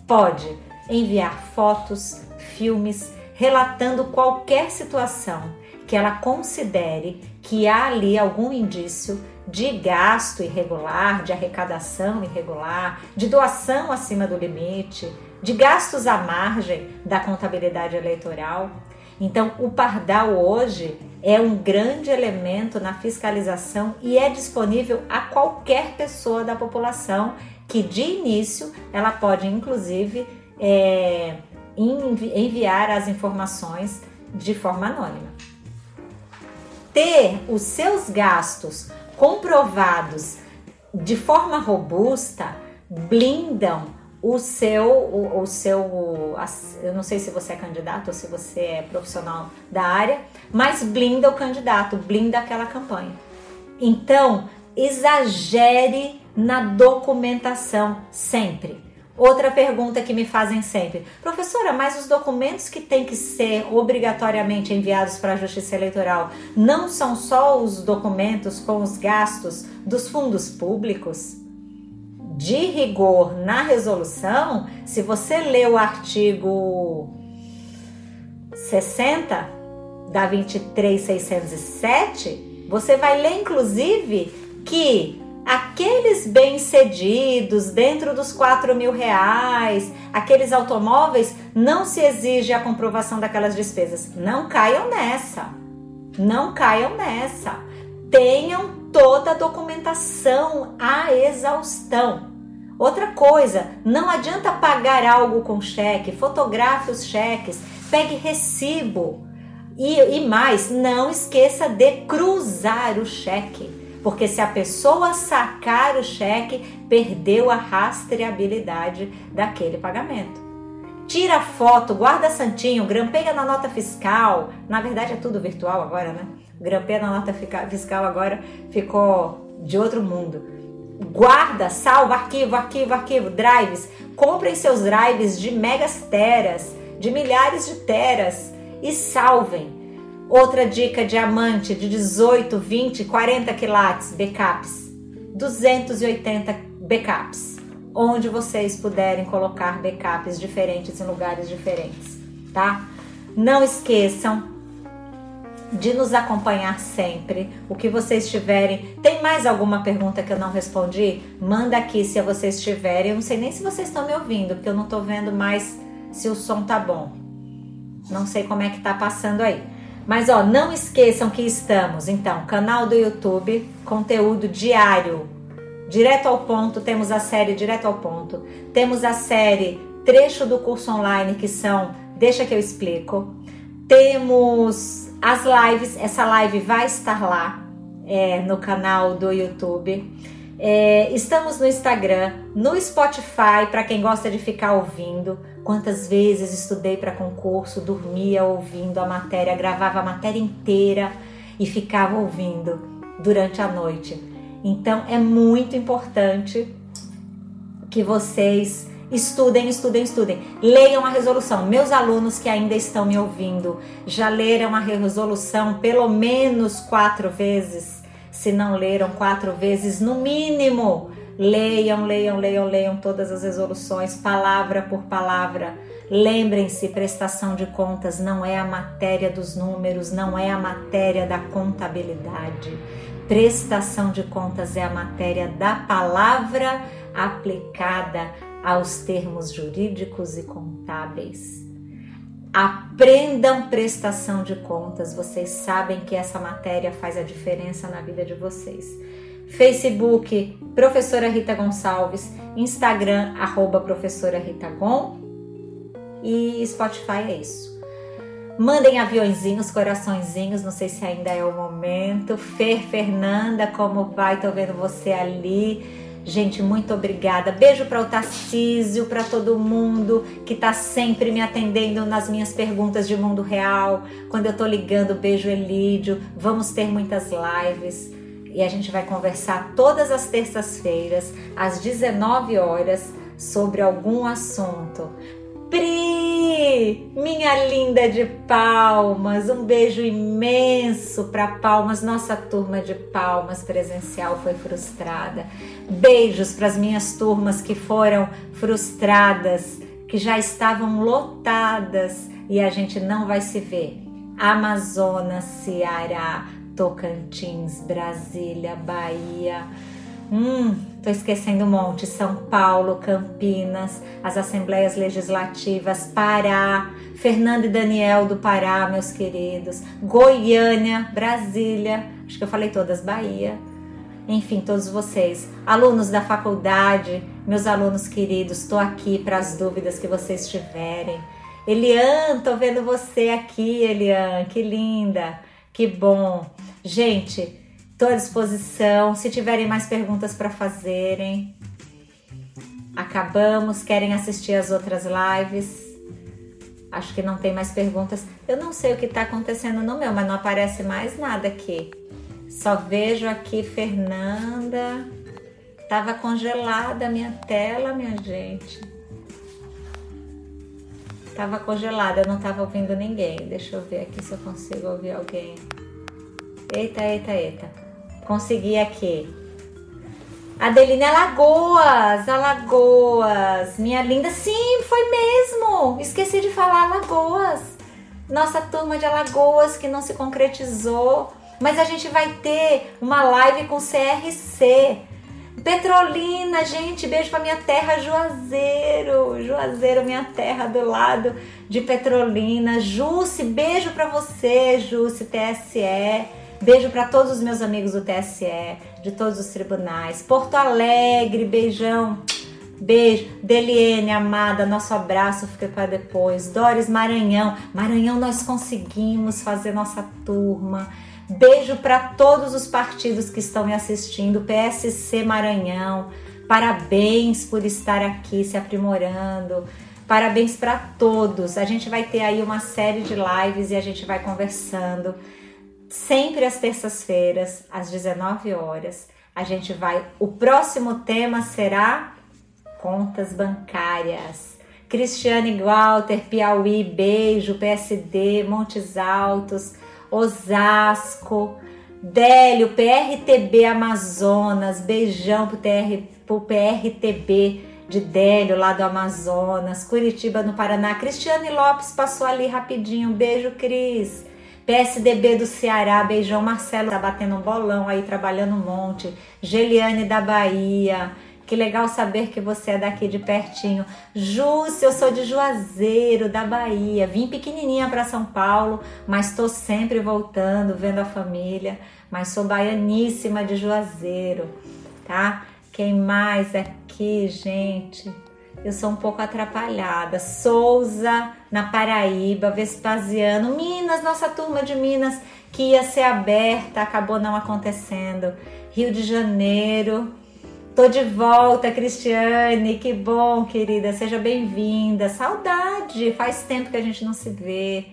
pode enviar fotos, filmes relatando qualquer situação que ela considere que há ali algum indício de gasto irregular, de arrecadação irregular, de doação acima do limite, de gastos à margem da contabilidade eleitoral. Então, o Pardal hoje é um grande elemento na fiscalização e é disponível a qualquer pessoa da população que de início ela pode inclusive é, envi enviar as informações de forma anônima. Ter os seus gastos comprovados de forma robusta blindam o seu, o, o, seu, eu não sei se você é candidato ou se você é profissional da área, mas blinda o candidato, blinda aquela campanha. Então, exagere na documentação sempre. Outra pergunta que me fazem sempre, professora, mas os documentos que têm que ser obrigatoriamente enviados para a Justiça Eleitoral não são só os documentos com os gastos dos fundos públicos? De rigor na resolução, se você lê o artigo 60 da 23607, você vai ler inclusive que aqueles bem-cedidos dentro dos 4 mil reais, aqueles automóveis, não se exige a comprovação daquelas despesas. Não caiam nessa. Não caiam nessa. Tenham toda a documentação à exaustão. Outra coisa, não adianta pagar algo com cheque, fotografe os cheques, pegue recibo. E, e mais, não esqueça de cruzar o cheque, porque se a pessoa sacar o cheque, perdeu a rastreabilidade daquele pagamento. Tira foto, guarda santinho, grampeia na nota fiscal. Na verdade é tudo virtual agora, né? Grampeia na nota fiscal agora ficou de outro mundo. Guarda, salva, arquivo, arquivo, arquivo, drives. Comprem seus drives de megas teras, de milhares de teras e salvem. Outra dica: diamante de 18, 20, 40 quilates, backups. 280 backups. Onde vocês puderem colocar backups diferentes em lugares diferentes, tá? Não esqueçam de nos acompanhar sempre. O que vocês tiverem. Tem mais alguma pergunta que eu não respondi? Manda aqui se vocês tiverem. Eu não sei nem se vocês estão me ouvindo, porque eu não estou vendo mais se o som tá bom. Não sei como é que tá passando aí. Mas ó, não esqueçam que estamos, então, canal do YouTube, conteúdo diário, direto ao ponto, temos a série direto ao ponto, temos a série trecho do curso online que são, deixa que eu explico. Temos as lives, essa live vai estar lá é, no canal do YouTube. É, estamos no Instagram, no Spotify, para quem gosta de ficar ouvindo. Quantas vezes estudei para concurso, dormia ouvindo a matéria, gravava a matéria inteira e ficava ouvindo durante a noite. Então é muito importante que vocês estudem, estudem, estudem. Leiam a resolução. Meus alunos que ainda estão me ouvindo já leram a resolução pelo menos quatro vezes. Se não leram quatro vezes, no mínimo Leiam, leiam, leiam, leiam todas as resoluções, palavra por palavra. Lembrem-se, prestação de contas não é a matéria dos números, não é a matéria da contabilidade. Prestação de contas é a matéria da palavra aplicada aos termos jurídicos e contábeis. Aprendam prestação de contas, vocês sabem que essa matéria faz a diferença na vida de vocês. Facebook, Professora Rita Gonçalves, Instagram, arroba Professora Rita Gon e Spotify é isso. Mandem aviãozinhos, coraçõezinhos, não sei se ainda é o momento. Fer Fernanda, como vai? Tô vendo você ali. Gente, muito obrigada. Beijo para o Tarcísio, para todo mundo que tá sempre me atendendo nas minhas perguntas de mundo real. Quando eu tô ligando, beijo Elídio. Vamos ter muitas lives e a gente vai conversar todas as terças-feiras, às 19 horas, sobre algum assunto. Pri, minha linda de Palmas, um beijo imenso para Palmas. Nossa turma de Palmas presencial foi frustrada. Beijos para as minhas turmas que foram frustradas, que já estavam lotadas e a gente não vai se ver. Amazonas, Ceará, Tocantins, Brasília, Bahia. Hum, tô esquecendo um monte. São Paulo, Campinas, as assembleias legislativas, Pará, Fernando e Daniel do Pará, meus queridos, Goiânia, Brasília, acho que eu falei todas, Bahia. Enfim, todos vocês, alunos da faculdade, meus alunos queridos, estou aqui para as dúvidas que vocês tiverem. Elian, tô vendo você aqui, Elian, que linda. Que bom. Gente, estou à disposição. Se tiverem mais perguntas para fazerem, acabamos. Querem assistir as outras lives? Acho que não tem mais perguntas. Eu não sei o que está acontecendo no meu, mas não aparece mais nada aqui. Só vejo aqui Fernanda. Tava congelada a minha tela, minha gente. Tava congelada, eu não tava ouvindo ninguém. Deixa eu ver aqui se eu consigo ouvir alguém. Eita, eita, eita. Consegui aqui. Adeline Alagoas, Alagoas, minha linda. Sim, foi mesmo. Esqueci de falar Alagoas. Nossa turma de Alagoas que não se concretizou. Mas a gente vai ter uma live com CRC. Petrolina, gente, beijo pra minha terra Juazeiro. Juazeiro, minha terra do lado de Petrolina. Jusce, beijo pra você, Jusce, TSE. Beijo para todos os meus amigos do TSE, de todos os tribunais. Porto Alegre, beijão. Beijo. Deliene, amada, nosso abraço fica para depois. Doris Maranhão. Maranhão, nós conseguimos fazer nossa turma. Beijo para todos os partidos que estão me assistindo. PSC Maranhão. Parabéns por estar aqui se aprimorando. Parabéns para todos. A gente vai ter aí uma série de lives e a gente vai conversando. Sempre às terças-feiras, às 19 horas. A gente vai. O próximo tema será contas bancárias. Cristiane Walter, Piauí, beijo, PSD, Montes Altos. Osasco, Délio, PRTB Amazonas, beijão pro, TR, pro PRTB de Délio, lá do Amazonas, Curitiba, no Paraná. Cristiane Lopes passou ali rapidinho, beijo, Cris. PSDB do Ceará, beijão, Marcelo tá batendo um bolão aí, trabalhando um monte. Geliane da Bahia, que legal saber que você é daqui de pertinho. Júcia, eu sou de Juazeiro, da Bahia. Vim pequenininha para São Paulo, mas estou sempre voltando, vendo a família. Mas sou baianíssima de Juazeiro, tá? Quem mais aqui, gente? Eu sou um pouco atrapalhada. Souza, na Paraíba, Vespasiano, Minas, nossa turma de Minas que ia ser aberta, acabou não acontecendo. Rio de Janeiro, Tô de volta, Cristiane. Que bom, querida. Seja bem-vinda. Saudade. Faz tempo que a gente não se vê.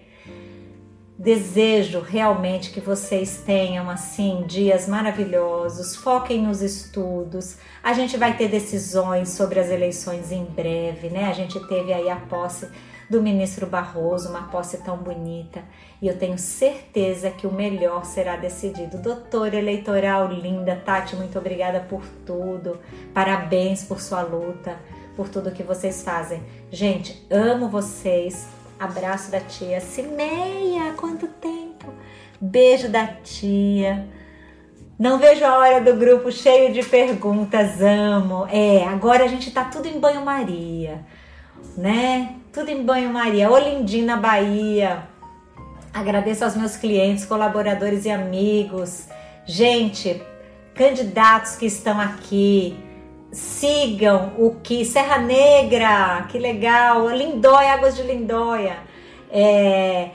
Desejo realmente que vocês tenham assim dias maravilhosos. Foquem nos estudos. A gente vai ter decisões sobre as eleições em breve, né? A gente teve aí a posse do ministro Barroso, uma posse tão bonita, e eu tenho certeza que o melhor será decidido. Doutora eleitoral linda, Tati, muito obrigada por tudo. Parabéns por sua luta, por tudo que vocês fazem. Gente, amo vocês. Abraço da tia Cimeia, quanto tempo. Beijo da tia. Não vejo a hora do grupo cheio de perguntas, amo. É, agora a gente tá tudo em banho-maria, né? tudo em banho-maria. Olindina, Bahia. Agradeço aos meus clientes, colaboradores e amigos. Gente, candidatos que estão aqui, sigam o que Serra Negra, que legal, Lindóia, Águas de Lindóia. É,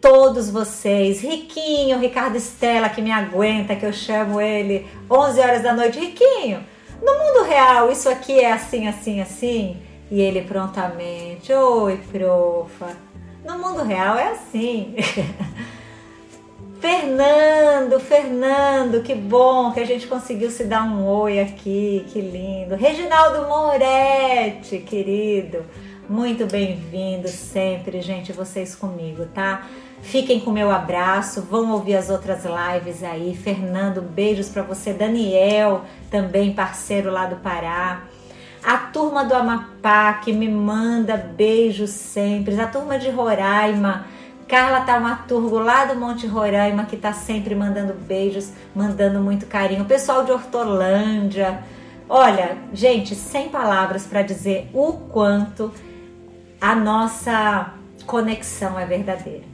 todos vocês, Riquinho, Ricardo Estela, que me aguenta, que eu chamo ele 11 horas da noite, Riquinho. No mundo real, isso aqui é assim, assim, assim. E ele prontamente: Oi, profa. No mundo real é assim. Fernando, Fernando, que bom que a gente conseguiu se dar um oi aqui, que lindo. Reginaldo Moretti, querido, muito bem-vindo sempre, gente, vocês comigo, tá? Fiquem com meu abraço, vão ouvir as outras lives aí. Fernando, beijos para você. Daniel, também parceiro lá do Pará a turma do Amapá que me manda beijos sempre, a turma de Roraima, Carla Taumaturgo lá do Monte Roraima que tá sempre mandando beijos, mandando muito carinho, o pessoal de Hortolândia. Olha, gente, sem palavras para dizer o quanto a nossa conexão é verdadeira.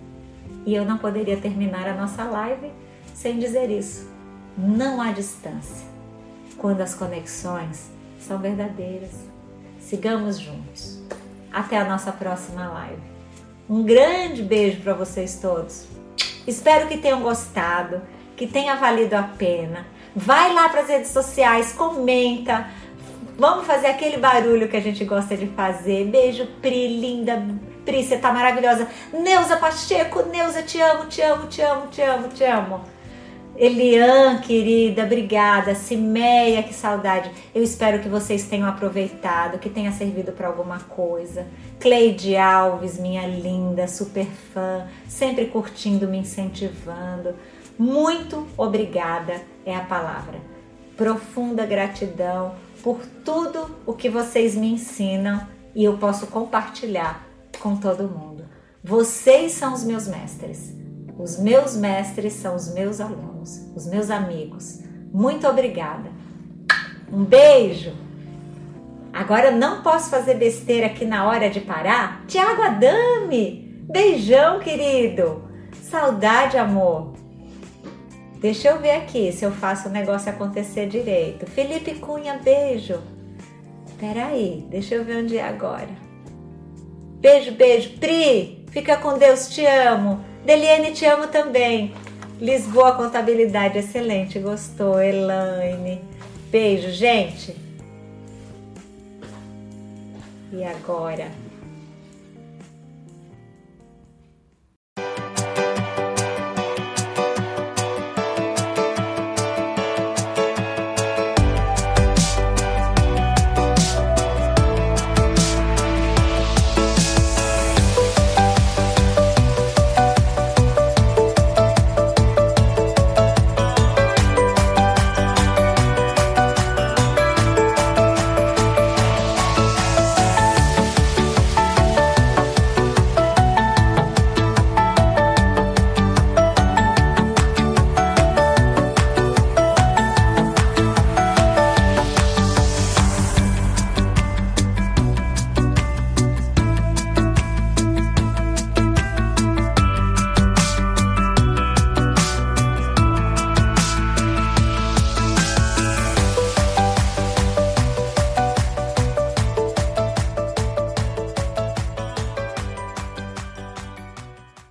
E eu não poderia terminar a nossa live sem dizer isso. Não há distância quando as conexões são verdadeiras. Sigamos juntos. Até a nossa próxima live. Um grande beijo para vocês todos. Espero que tenham gostado, que tenha valido a pena. Vai lá para as redes sociais, comenta. Vamos fazer aquele barulho que a gente gosta de fazer. Beijo, Pri, linda. Pri, você tá maravilhosa. Neuza Pacheco, Neuza, te amo, te amo, te amo, te amo, te amo. Elian, querida, obrigada. Cimeia, que saudade. Eu espero que vocês tenham aproveitado, que tenha servido para alguma coisa. Cleide Alves, minha linda, super fã, sempre curtindo, me incentivando. Muito obrigada é a palavra. Profunda gratidão por tudo o que vocês me ensinam e eu posso compartilhar com todo mundo. Vocês são os meus mestres. Os meus mestres são os meus alunos, os meus amigos. Muito obrigada. Um beijo. Agora não posso fazer besteira aqui na hora de parar. Tiago Adame, beijão, querido. Saudade, amor. Deixa eu ver aqui se eu faço o negócio acontecer direito. Felipe Cunha, beijo. Peraí, deixa eu ver onde é agora. Beijo, beijo. Pri, fica com Deus, te amo. Deliane, te amo também. Lisboa Contabilidade, excelente, gostou. Elaine, beijo, gente. E agora?